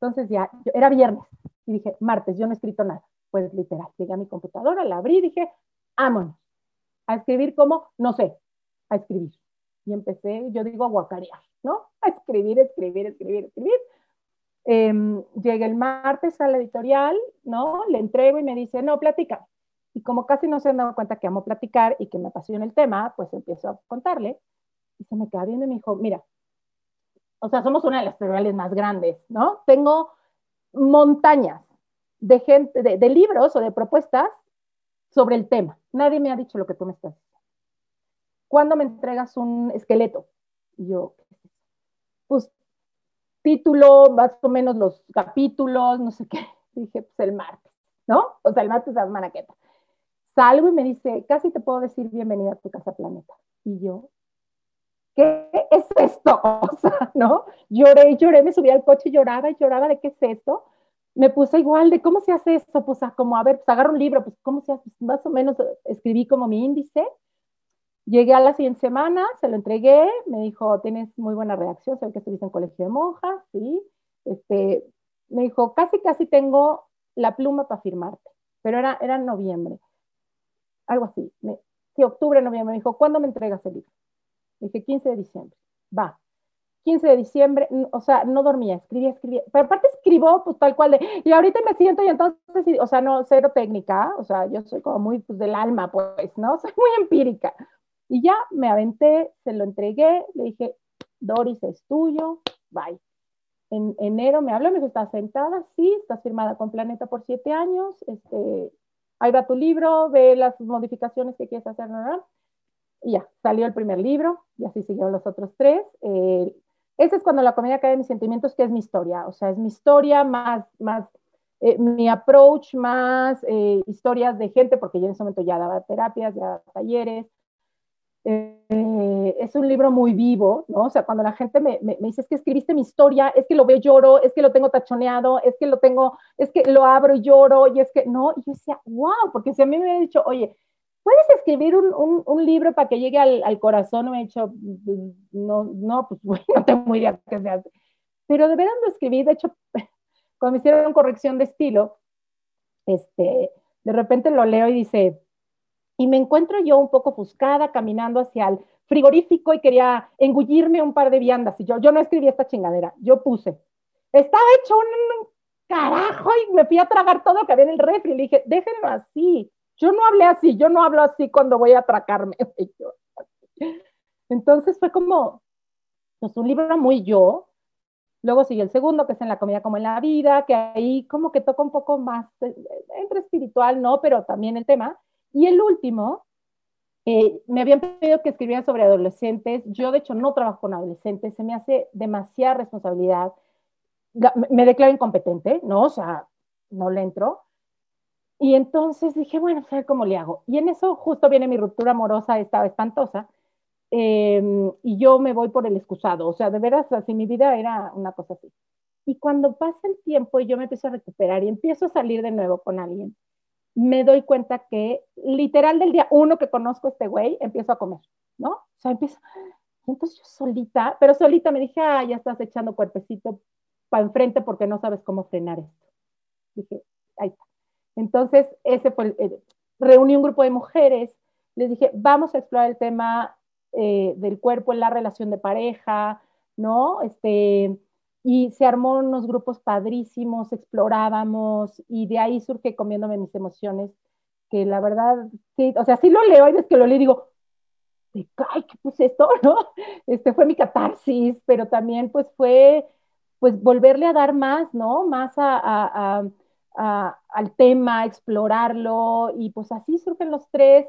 C: Entonces ya, era viernes y dije, martes, yo no he escrito nada. Pues literal, llegué a mi computadora, la abrí y dije, vámonos a escribir como, no sé, a escribir. Y empecé, yo digo, a guacarear, ¿no? A escribir, escribir, escribir, escribir. Eh, llegué el martes a la editorial, ¿no? Le entrego y me dice, no, platica. Y como casi no se han dado cuenta que amo platicar y que me apasiona el tema, pues empiezo a contarle. Y se me queda viendo y me dijo, mira, o sea, somos una de las editoriales más grandes, ¿no? Tengo montañas de gente, de, de libros o de propuestas sobre el tema. Nadie me ha dicho lo que tú me estás diciendo. ¿Cuándo me entregas un esqueleto? Y yo, pues título, más o menos los capítulos, no sé qué. [laughs] Dije, pues el martes, ¿no? O sea, el martes de la semana que Salgo y me dice, casi te puedo decir bienvenida a tu casa planeta. Y yo, ¿qué es esto? [laughs] O sea, ¿no? Lloré y lloré, me subí al coche lloraba y lloraba de qué es esto me puse igual de cómo se hace esto, pues como a ver, pues agarro un libro, pues cómo se hace, pues, más o menos escribí como mi índice. Llegué a la siguiente semana, se lo entregué, me dijo, tienes muy buena reacción, sé que estuviste en colegio de monjas, ¿sí? Este, me dijo, casi, casi tengo la pluma para firmarte, pero era, era noviembre, algo así, me, sí, octubre, noviembre, me dijo, ¿cuándo me entregas el libro? dije, 15 de diciembre, va, 15 de diciembre, o sea, no dormía, escribía, escribía, pero aparte escribo pues tal cual de, y ahorita me siento y entonces, o sea, no, cero técnica, o sea, yo soy como muy pues, del alma, pues, ¿no? [laughs] Soy muy empírica. Y ya me aventé, se lo entregué, le dije, Doris es tuyo, bye. En enero me habló, me dijo, ¿estás sentada? Sí, estás firmada con Planeta por siete años, este, ahí va tu libro, ve las modificaciones que quieres hacer, ¿no? Y ya, salió el primer libro, y así siguieron los otros tres. Eh, ese es cuando la comedia cae de mis sentimientos, que es mi historia. O sea, es mi historia más, más eh, mi approach, más eh, historias de gente, porque yo en ese momento ya daba terapias, ya daba talleres. Eh, es un libro muy vivo, ¿no? O sea, cuando la gente me, me, dice, es que escribiste mi historia, es que lo veo lloro, es que lo tengo tachoneado, es que lo tengo, es que lo abro y lloro, y es que, no, y yo decía, wow, porque si a mí me hubiera dicho, oye, ¿puedes escribir un, libro para que llegue al, corazón? Me he dicho, no, no, pues [laughs] no tengo idea qué se hace. Pero de veras lo escribí, de hecho, [laughs] cuando me hicieron corrección de estilo, este, de repente lo leo y dice, y me encuentro yo un poco ofuscada caminando hacia el frigorífico y quería engullirme un par de viandas. Y yo, yo no escribí esta chingadera, yo puse, estaba hecho un carajo y me fui a tragar todo lo que había en el refri. Le dije, déjenlo así, yo no hablé así, yo no hablo así cuando voy a atracarme. [laughs] Entonces fue como, pues un libro muy yo. Luego sigue el segundo, que es en la comida como en la vida, que ahí como que toca un poco más, eh, entre espiritual, ¿no? Pero también el tema. Y el último, eh, me habían pedido que escribiera sobre adolescentes. Yo, de hecho, no trabajo con adolescentes, se me hace demasiada responsabilidad. Me declaro incompetente, ¿no? O sea, no le entro. Y entonces dije, bueno, a cómo le hago. Y en eso justo viene mi ruptura amorosa, estaba espantosa. Eh, y yo me voy por el excusado. O sea, de veras, así mi vida era una cosa así. Y cuando pasa el tiempo y yo me empiezo a recuperar y empiezo a salir de nuevo con alguien, me doy cuenta que literal del día uno que conozco a este güey, empiezo a comer, ¿no? O sea, empiezo. Entonces yo solita, pero solita me dije, ah, ya estás echando cuerpecito para enfrente porque no sabes cómo frenar esto. Dije, ahí está. Entonces, ese fue, eh, reuní un grupo de mujeres, les dije, vamos a explorar el tema eh, del cuerpo en la relación de pareja, ¿no? Este, y se armó unos grupos padrísimos, explorábamos, y de ahí surge comiéndome mis emociones, que la verdad, sí, o sea, sí lo leo y desde que lo leo digo, ay, ¿qué puse esto? [laughs] ¿No? Este fue mi catarsis, pero también pues fue, pues volverle a dar más, ¿no? Más a, al tema, explorarlo, y pues así surgen los tres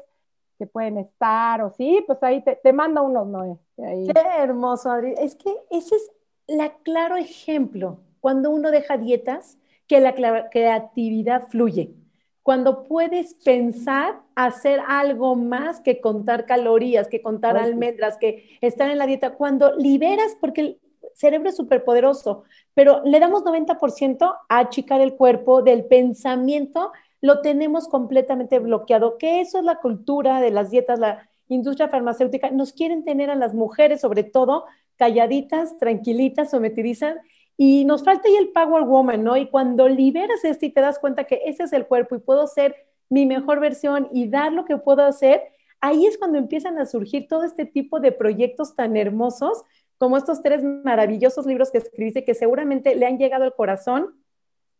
C: que pueden estar, o sí, pues ahí te, te manda uno, ¿no?
A: Qué hermoso, Adri. Es que ese es la claro ejemplo, cuando uno deja dietas, que la creatividad fluye. cuando puedes pensar hacer algo más que contar calorías, que contar almendras, que estar en la dieta, cuando liberas, porque el cerebro es súper poderoso, pero le damos 90% a achicar el cuerpo del pensamiento, lo tenemos completamente bloqueado, que eso es la cultura de las dietas, la industria farmacéutica, nos quieren tener a las mujeres sobre todo calladitas, tranquilitas, sometidizas, y nos falta ahí el power woman, ¿no? Y cuando liberas esto y te das cuenta que ese es el cuerpo y puedo ser mi mejor versión y dar lo que puedo hacer, ahí es cuando empiezan a surgir todo este tipo de proyectos tan hermosos como estos tres maravillosos libros que escribiste que seguramente le han llegado al corazón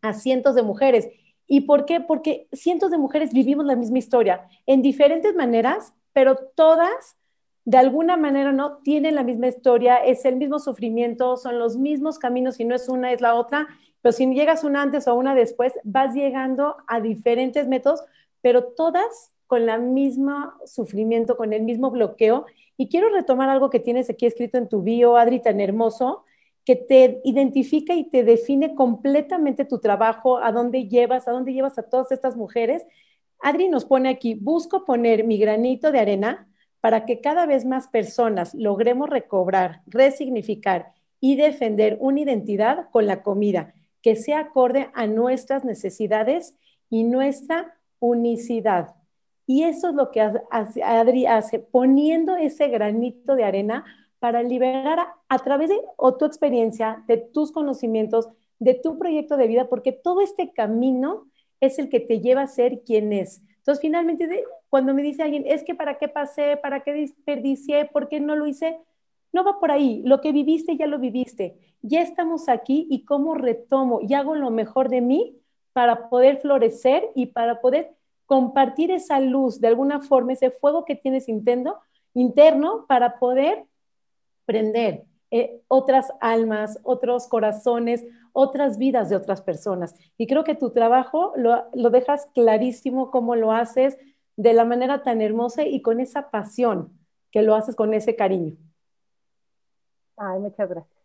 A: a cientos de mujeres. ¿Y por qué? Porque cientos de mujeres vivimos la misma historia en diferentes maneras, pero todas de alguna manera no tienen la misma historia, es el mismo sufrimiento, son los mismos caminos, si no es una, es la otra, pero si llegas una antes o una después, vas llegando a diferentes métodos, pero todas con la misma sufrimiento, con el mismo bloqueo. Y quiero retomar algo que tienes aquí escrito en tu bio, Adri, tan hermoso, que te identifica y te define completamente tu trabajo, a dónde llevas, a dónde llevas a todas estas mujeres. Adri nos pone aquí, busco poner mi granito de arena para que cada vez más personas logremos recobrar, resignificar y defender una identidad con la comida que sea acorde a nuestras necesidades y nuestra unicidad. Y eso es lo que Adri hace, poniendo ese granito de arena para liberar a, través de tu experiencia, de tus conocimientos, de tu proyecto de vida, porque todo este camino es el que te lleva a ser quien es. Entonces, finalmente, cuando me dice alguien, es que para qué pasé, para qué desperdicié, por qué no lo hice, no va por ahí. Lo que viviste, ya lo viviste. Ya estamos aquí y cómo retomo y hago lo mejor de mí para poder florecer y para poder compartir esa luz de alguna forma, ese fuego que tienes interno, interno para poder prender eh, otras almas, otros corazones, otras vidas de otras personas. Y creo que tu trabajo lo, lo dejas clarísimo cómo lo haces de la manera tan hermosa y con esa pasión que lo haces con ese cariño.
C: Ay, muchas gracias.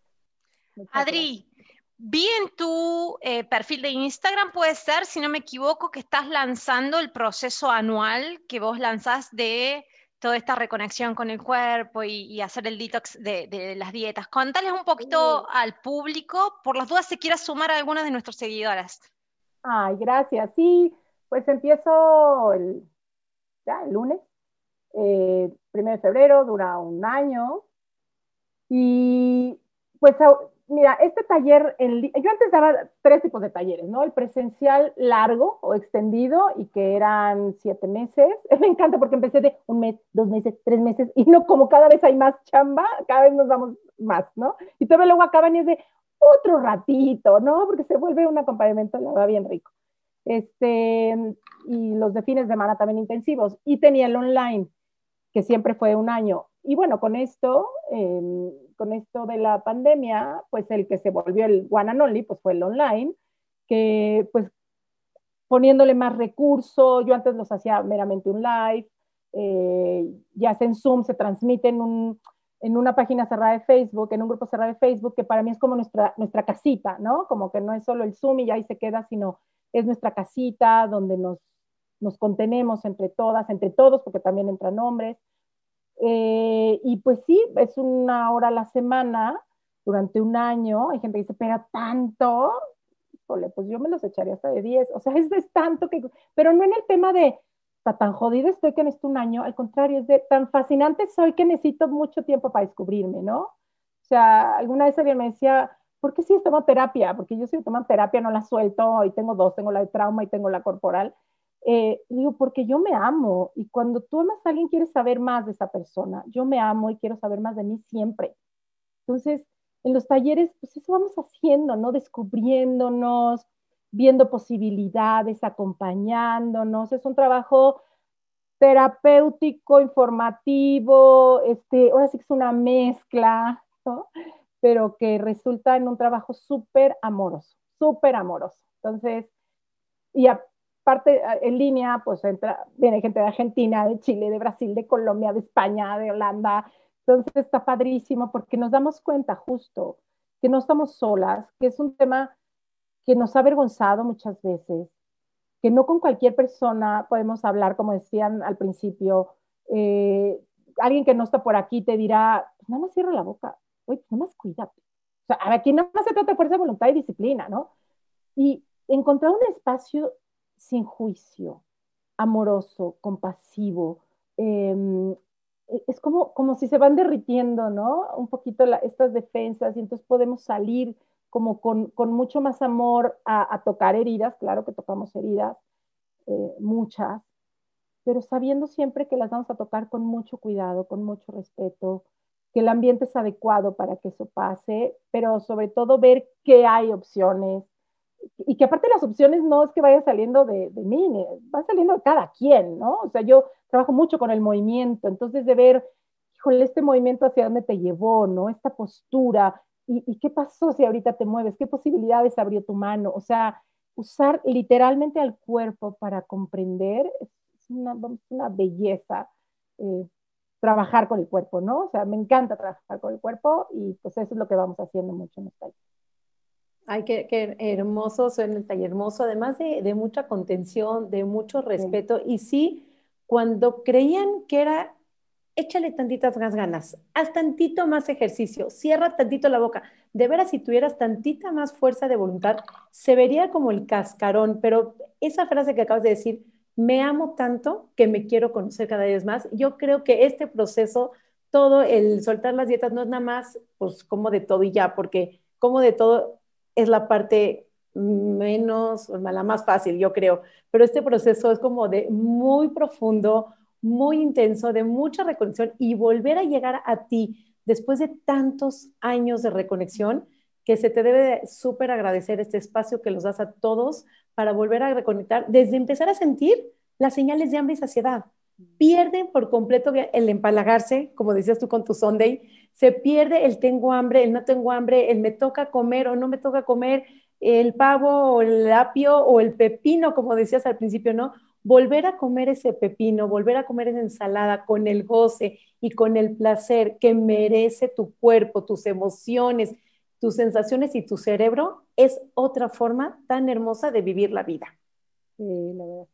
B: Adri, vi en tu eh, perfil de Instagram, puede ser, si no me equivoco, que estás lanzando el proceso anual que vos lanzás de toda esta reconexión con el cuerpo y, hacer el detox de, las dietas. Contales un poquito al público, por las dudas si quieras sumar a algunas de nuestras seguidoras.
C: Ay, gracias. Sí, pues empiezo el, ya, el lunes, eh, primero de febrero, dura un año. Y pues mira, este taller, yo antes daba tres tipos de talleres, ¿no? El presencial largo o extendido y que eran siete meses. [laughs] Me encanta porque empecé de un mes, dos meses, tres meses y no como cada vez hay más chamba, cada vez nos vamos más, ¿no? Y todavía luego acaban y es de otro ratito, ¿no? Porque se vuelve un acompañamiento, la va bien rico. Este, y los de fines de semana también intensivos. Y tenía el online, que siempre fue un año. Y bueno, con esto, em, con esto de la pandemia, pues el que se volvió el one and only, pues fue el online, que pues poniéndole más recursos, yo antes los hacía meramente un live, eh, ya sea en Zoom, se transmite en, un, en una página cerrada de Facebook, en un grupo cerrado de Facebook, que para mí es como nuestra, nuestra casita, ¿no? Como que no es solo el Zoom y ya ahí se queda, sino es nuestra casita donde nos, nos contenemos entre todas, entre todos, porque también entran hombres. Eh, y pues sí, es una hora a la semana durante un año. Hay gente que dice, pero tanto, pues yo me los echaría hasta de 10. O sea, [laughs] es, tanto que, pero no en el tema de, está tan jodido estoy que necesito un año, al contrario, es de tan fascinante soy que necesito mucho tiempo para descubrirme, ¿no? O sea, alguna vez alguien me decía, ¿por qué sí tomo terapia? Porque yo si tomo terapia no la suelto y tengo dos, tengo la de trauma y tengo la corporal. Eh, digo, porque yo me amo y cuando tú amas a alguien quieres saber más de esa persona. Yo me amo y quiero saber más de mí siempre. Entonces, en los talleres, pues eso vamos haciendo, ¿no? Descubriéndonos, viendo posibilidades, acompañándonos. Es un trabajo terapéutico, informativo, este, ahora sí que es una mezcla, pero que resulta en un trabajo súper amoroso, súper amoroso. Entonces, y aparte en línea, pues entra, viene gente de Argentina, de Chile, de Brasil, de Colombia, de España, de Holanda. Entonces está padrísimo porque nos damos cuenta justo que no estamos solas, que es un tema que nos ha avergonzado muchas veces, que no con cualquier persona podemos hablar, como decían al principio. Eh, alguien que no está por aquí te dirá, pues nada más cierra la boca, oye, pues nada más cuídate. O sea, aquí nada más se trata de fuerza de voluntad y disciplina, ¿no? Y encontrar un espacio sin juicio, amoroso, compasivo, em, e, es como, como si se van derritiendo, ¿no? Un poquito estas defensas y entonces podemos salir como con, con mucho más amor a, tocar heridas, claro que tocamos heridas, eh, muchas, pero sabiendo siempre que las vamos a tocar con mucho cuidado, con mucho respeto, que el ambiente es adecuado para que eso pase, pero sobre todo ver que hay opciones y que aparte las opciones no es que vayan saliendo de, de mí, van saliendo de cada quien, ¿no? O sea, yo trabajo mucho con el movimiento, entonces de ver, híjole, este movimiento hacia dónde te llevó, ¿no? Esta postura, ¿Y, qué pasó si ahorita te mueves? ¿Qué posibilidades abrió tu mano? O sea, usar literalmente al cuerpo para comprender es una, belleza. Eh, trabajar con el cuerpo, ¿no? O sea, me encanta trabajar con el cuerpo y pues eso es lo que vamos haciendo mucho en taller.
A: Ay, qué, qué hermoso en el taller, hermoso, además de, de mucha contención, de mucho respeto. Y sí, cuando creían que era échale tantitas más ganas, haz tantito más ejercicio, cierra tantito la boca. De veras, si tuvieras tantita más fuerza de voluntad, se vería como el cascarón, pero esa frase que acabas de decir, me amo tanto que me quiero conocer cada vez más, yo creo que este proceso, todo el soltar las dietas no es nada más, pues como de todo y ya, porque como de todo es la parte menos, la más fácil, yo creo, pero este proceso es como de muy profundo, muy intenso, de mucha reconexión y volver a llegar a ti después de tantos años de reconexión, que se te debe súper agradecer este espacio que los das a todos para volver a reconectar, desde empezar a sentir las señales de hambre y saciedad. Pierden por completo el empalagarse, como decías tú con tu Sunday, se pierde el tengo hambre, el no tengo hambre, el me toca comer o no me toca comer, el pavo o el apio o el pepino, como decías al principio, ¿no? volver a comer ese pepino, volver a comer esa ensalada con el goce y con el placer que merece tu cuerpo, tus emociones, tus sensaciones y tu cerebro, es otra forma tan hermosa de vivir la vida.
C: Sí, la verdad.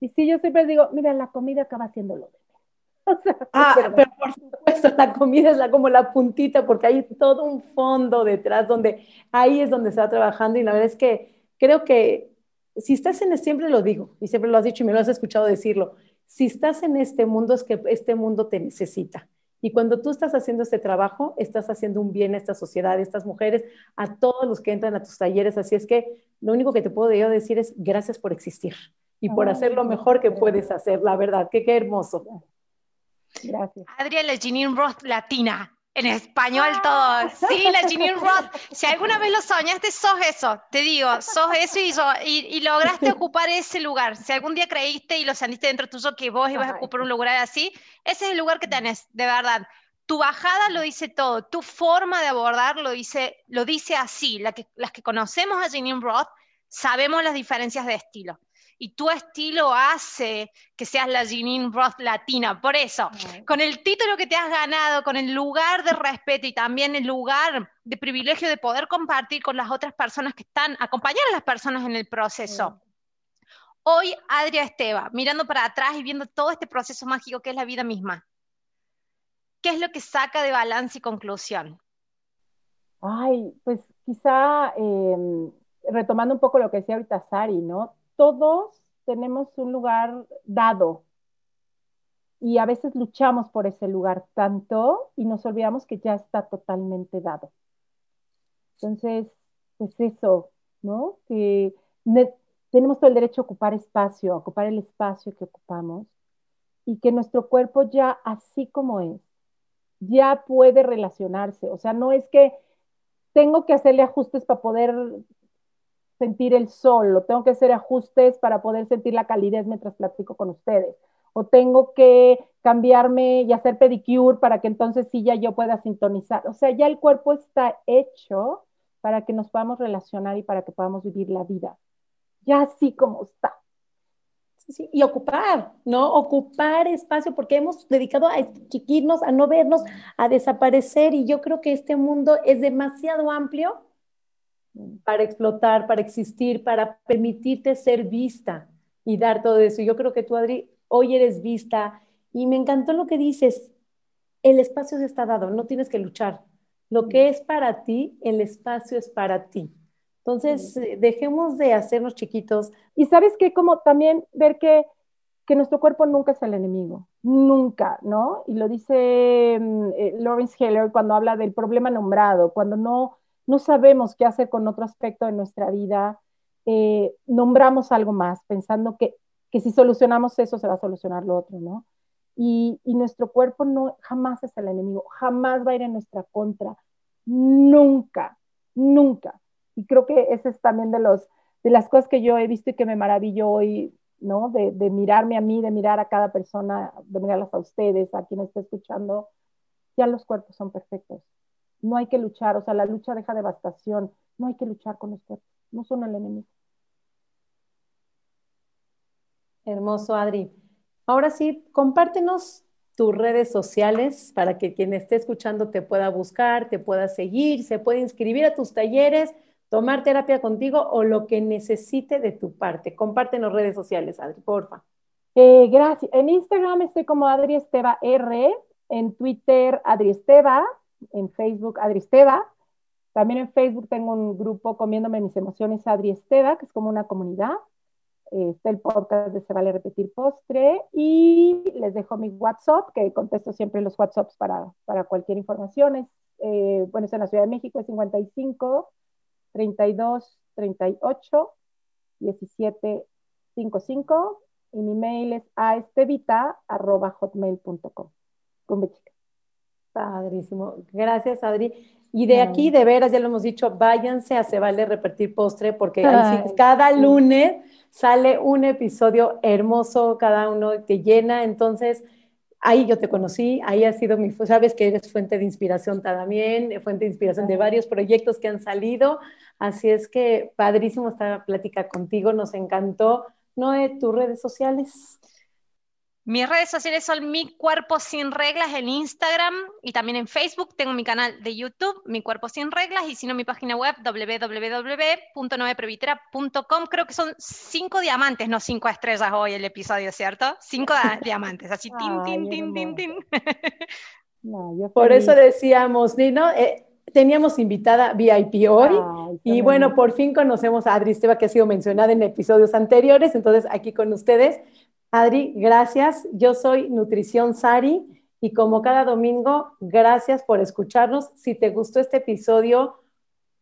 C: Y sí, yo siempre digo, mira, la comida acaba siendo lo de [laughs]
A: ah, pero por supuesto, la comida es la, como la puntita, porque hay todo un fondo detrás donde ahí es donde se va trabajando y la verdad es que creo que si estás en, siempre lo digo, y siempre lo has dicho y me lo has escuchado decirlo, si estás en este mundo es que este mundo te necesita. Y cuando tú estás haciendo este trabajo, estás haciendo un bien a esta sociedad, a estas mujeres, a todos los que entran a tus talleres. Así es que lo único que te puedo yo decir es gracias por existir y por hacer lo mejor que puedes hacer, la verdad. Que qué hermoso.
B: Gracias. Adriana Janine Roth Latina. En español todo. Sí, la Ginny [laughs] Roth. Si alguna vez lo soñaste, sos eso. Te digo, sos eso y, lograste [laughs] ocupar ese lugar. Si algún día creíste y lo sentiste dentro tuyo que vos ibas a ocupar un lugar así, ese es el lugar que tenés, de verdad. Tu bajada lo dice todo. Tu forma de abordar lo dice, lo dice así. La que, las que conocemos a Ginny Roth sabemos las diferencias de estilo y tu estilo hace que seas la Janine Roth latina. Por eso, con el título que te has ganado, con el lugar de respeto y también el lugar de privilegio de poder compartir con las otras personas que están, acompañar a las personas en el proceso. Hoy, Adria Esteba, mirando para atrás y viendo todo este proceso mágico que es la vida misma, ¿qué es lo que saca de balance y conclusión?
C: Ay, pues quizá em, retomando un poco lo que decía ahorita Sari, ¿no? Todos tenemos un lugar dado y a veces luchamos por ese lugar tanto y nos olvidamos que ya está totalmente dado. Entonces, pues eso, ¿no? Que tenemos todo el derecho a ocupar espacio, a ocupar el espacio que ocupamos y que nuestro cuerpo ya así como es, ya puede relacionarse. O sea, no es que tengo que hacerle ajustes para poder sentir el sol, o tengo que hacer ajustes para poder sentir la calidez mientras platico con ustedes, o tengo que cambiarme y hacer pedicure para que entonces sí ya yo pueda sintonizar. O sea, ya el cuerpo está hecho para que nos podamos relacionar y para que podamos vivir la vida, ya así como está.
A: Sí, y ocupar, ¿no? Ocupar espacio porque hemos dedicado a chiquirnos, a no vernos, a desaparecer y yo creo que este mundo es demasiado amplio para explotar, para existir, para permitirte ser vista. y dar todo eso. Yo creo que tú, Adri, hoy eres vista y me encantó lo que dices. El espacio se está dado, no tienes que luchar. Lo que es para ti, el espacio es para ti. Entonces, eh, dejemos de hacernos chiquitos.
C: Y sabes que como también ver que, que nuestro cuerpo nunca es el enemigo, nunca, ¿no? Y lo dice mm, eh, Lawrence Heller cuando habla del problema nombrado, cuando no, no sabemos qué hacer con otro aspecto de nuestra vida, eh, nombramos algo más, pensando que, que si solucionamos eso se va a solucionar lo otro, ¿no? Y, nuestro cuerpo no jamás es el enemigo, jamás va a ir en nuestra contra, nunca, nunca. Y creo que ese es también de, los, de las cosas que yo he visto y que me maravillo hoy, ¿no? De, de mirarme a mí, de mirar a cada persona, de mirarlas a ustedes, a quien esté escuchando, ya los cuerpos son perfectos. No hay que luchar, o sea, la lucha deja devastación, no hay que luchar con los cuerpos, no son el enemigo.
A: Hermoso, Adri. Ahora sí, compártenos tus redes sociales para que quien esté escuchando te pueda buscar, te pueda seguir, se puede inscribir a tus talleres, tomar terapia contigo o lo que necesite de tu parte. Compártenos redes sociales, Adri, porfa.
C: Eh, gracias. En Instagram estoy como Adri Esteba R, en Twitter Adri Esteba, en Facebook Adri Esteba. También en Facebook tengo un grupo Comiéndome mis emociones Adri Esteba, que es como una comunidad está el podcast de Se Vale Repetir Postre y les dejo mi WhatsApp, que contesto siempre los WhatsApps para, para cualquier información. Es, eh, bueno, es en la Ciudad de México, es 55 32 38 17 55 y mi mail es aestevita.hotmail.com. Con
A: Padrísimo. Gracias, Adri. Y de aquí, de veras, ya lo hemos dicho, váyanse a Se Vale Repetir Postre porque cada lunes sale un episodio hermoso, cada uno te llena, entonces ahí yo te conocí, ahí ha sido mi, sabes que eres fuente de inspiración también, fuente de inspiración de varios proyectos que han salido, así es que padrísimo esta plática contigo, nos encantó. Noé, tus redes sociales.
B: Mis redes sociales son Mi Cuerpo Sin Reglas en Instagram y también en Facebook. Tengo mi canal de YouTube, Mi Cuerpo Sin Reglas, y si no, mi página web www.noeprevitera.com. Creo que son cinco diamantes, no cinco estrellas hoy el episodio, ¿cierto? Cinco [laughs] diamantes, así, tin, tin, tin, tin, [laughs] tin.
A: Por eso decíamos, ¿no? Eh, teníamos invitada VIP hoy y bueno, por fin conocemos a Adri Esteba que ha sido mencionada en episodios anteriores, entonces aquí con ustedes Adri, gracias. Yo soy Nutrición Sari y como cada domingo, gracias por escucharnos. Si te gustó este episodio,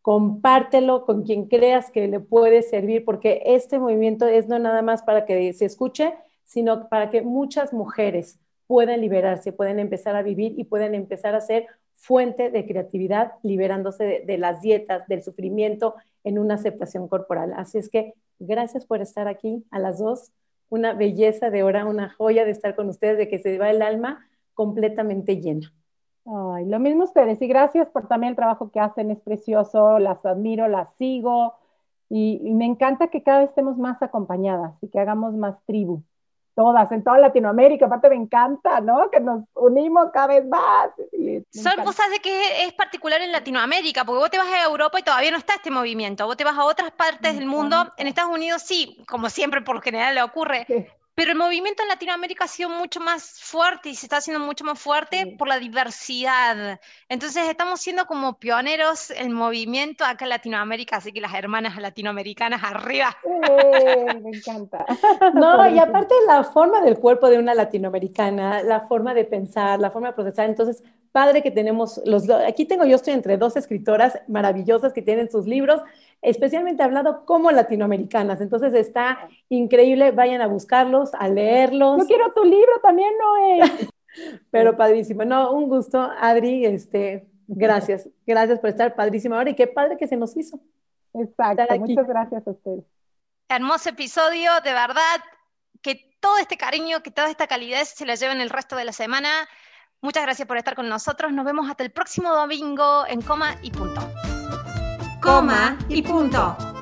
A: compártelo con quien creas que le puede servir, porque este movimiento es no nada más para que se escuche, sino para que muchas mujeres puedan liberarse, puedan empezar a vivir y puedan empezar a ser fuente de creatividad, liberándose de, de, las dietas, del sufrimiento en una aceptación corporal. Así es que gracias por estar aquí a las dos una belleza de hora, una joya de estar con ustedes, de que se va el alma completamente llena.
C: Ay, lo mismo ustedes. Y gracias por también el trabajo que hacen, es precioso, las admiro, las sigo. Y, y me encanta que cada vez estemos más acompañadas y que hagamos más tribu todas, en toda Latinoamérica, aparte me encanta, ¿no? Que nos unimos cada vez más.
B: Son cosas de que es particular en Latinoamérica, porque vos te vas a Europa y todavía no está este movimiento, vos te vas a otras partes del mundo, en Estados Unidos sí, como siempre por lo general le ocurre, pero el movimiento en Latinoamérica ha sido mucho más fuerte y se está haciendo mucho más fuerte por la diversidad. Entonces estamos siendo como pioneros el movimiento acá en Latinoamérica, así que las hermanas latinoamericanas arriba. [laughs]
C: me encanta.
A: No, y aparte la forma del cuerpo de una latinoamericana, la forma de pensar, la forma de procesar, entonces padre que tenemos los aquí tengo yo estoy entre dos escritoras maravillosas que tienen sus libros especialmente hablado como latinoamericanas. Entonces está increíble, vayan a buscarlos, a leerlos.
C: Yo quiero tu libro también, Noé. [laughs]
A: Pero padrísimo. No, un gusto, Adri, este, gracias. Gracias por estar padrísima ahora y qué padre que se nos hizo.
C: Exacto, muchas gracias a ustedes.
B: Hermoso episodio, de verdad, que todo este cariño, que toda esta calidez se la lleven el resto de la semana. Muchas gracias por estar con nosotros. Nos vemos hasta el próximo domingo en Coma y Punto
D: coma y punto.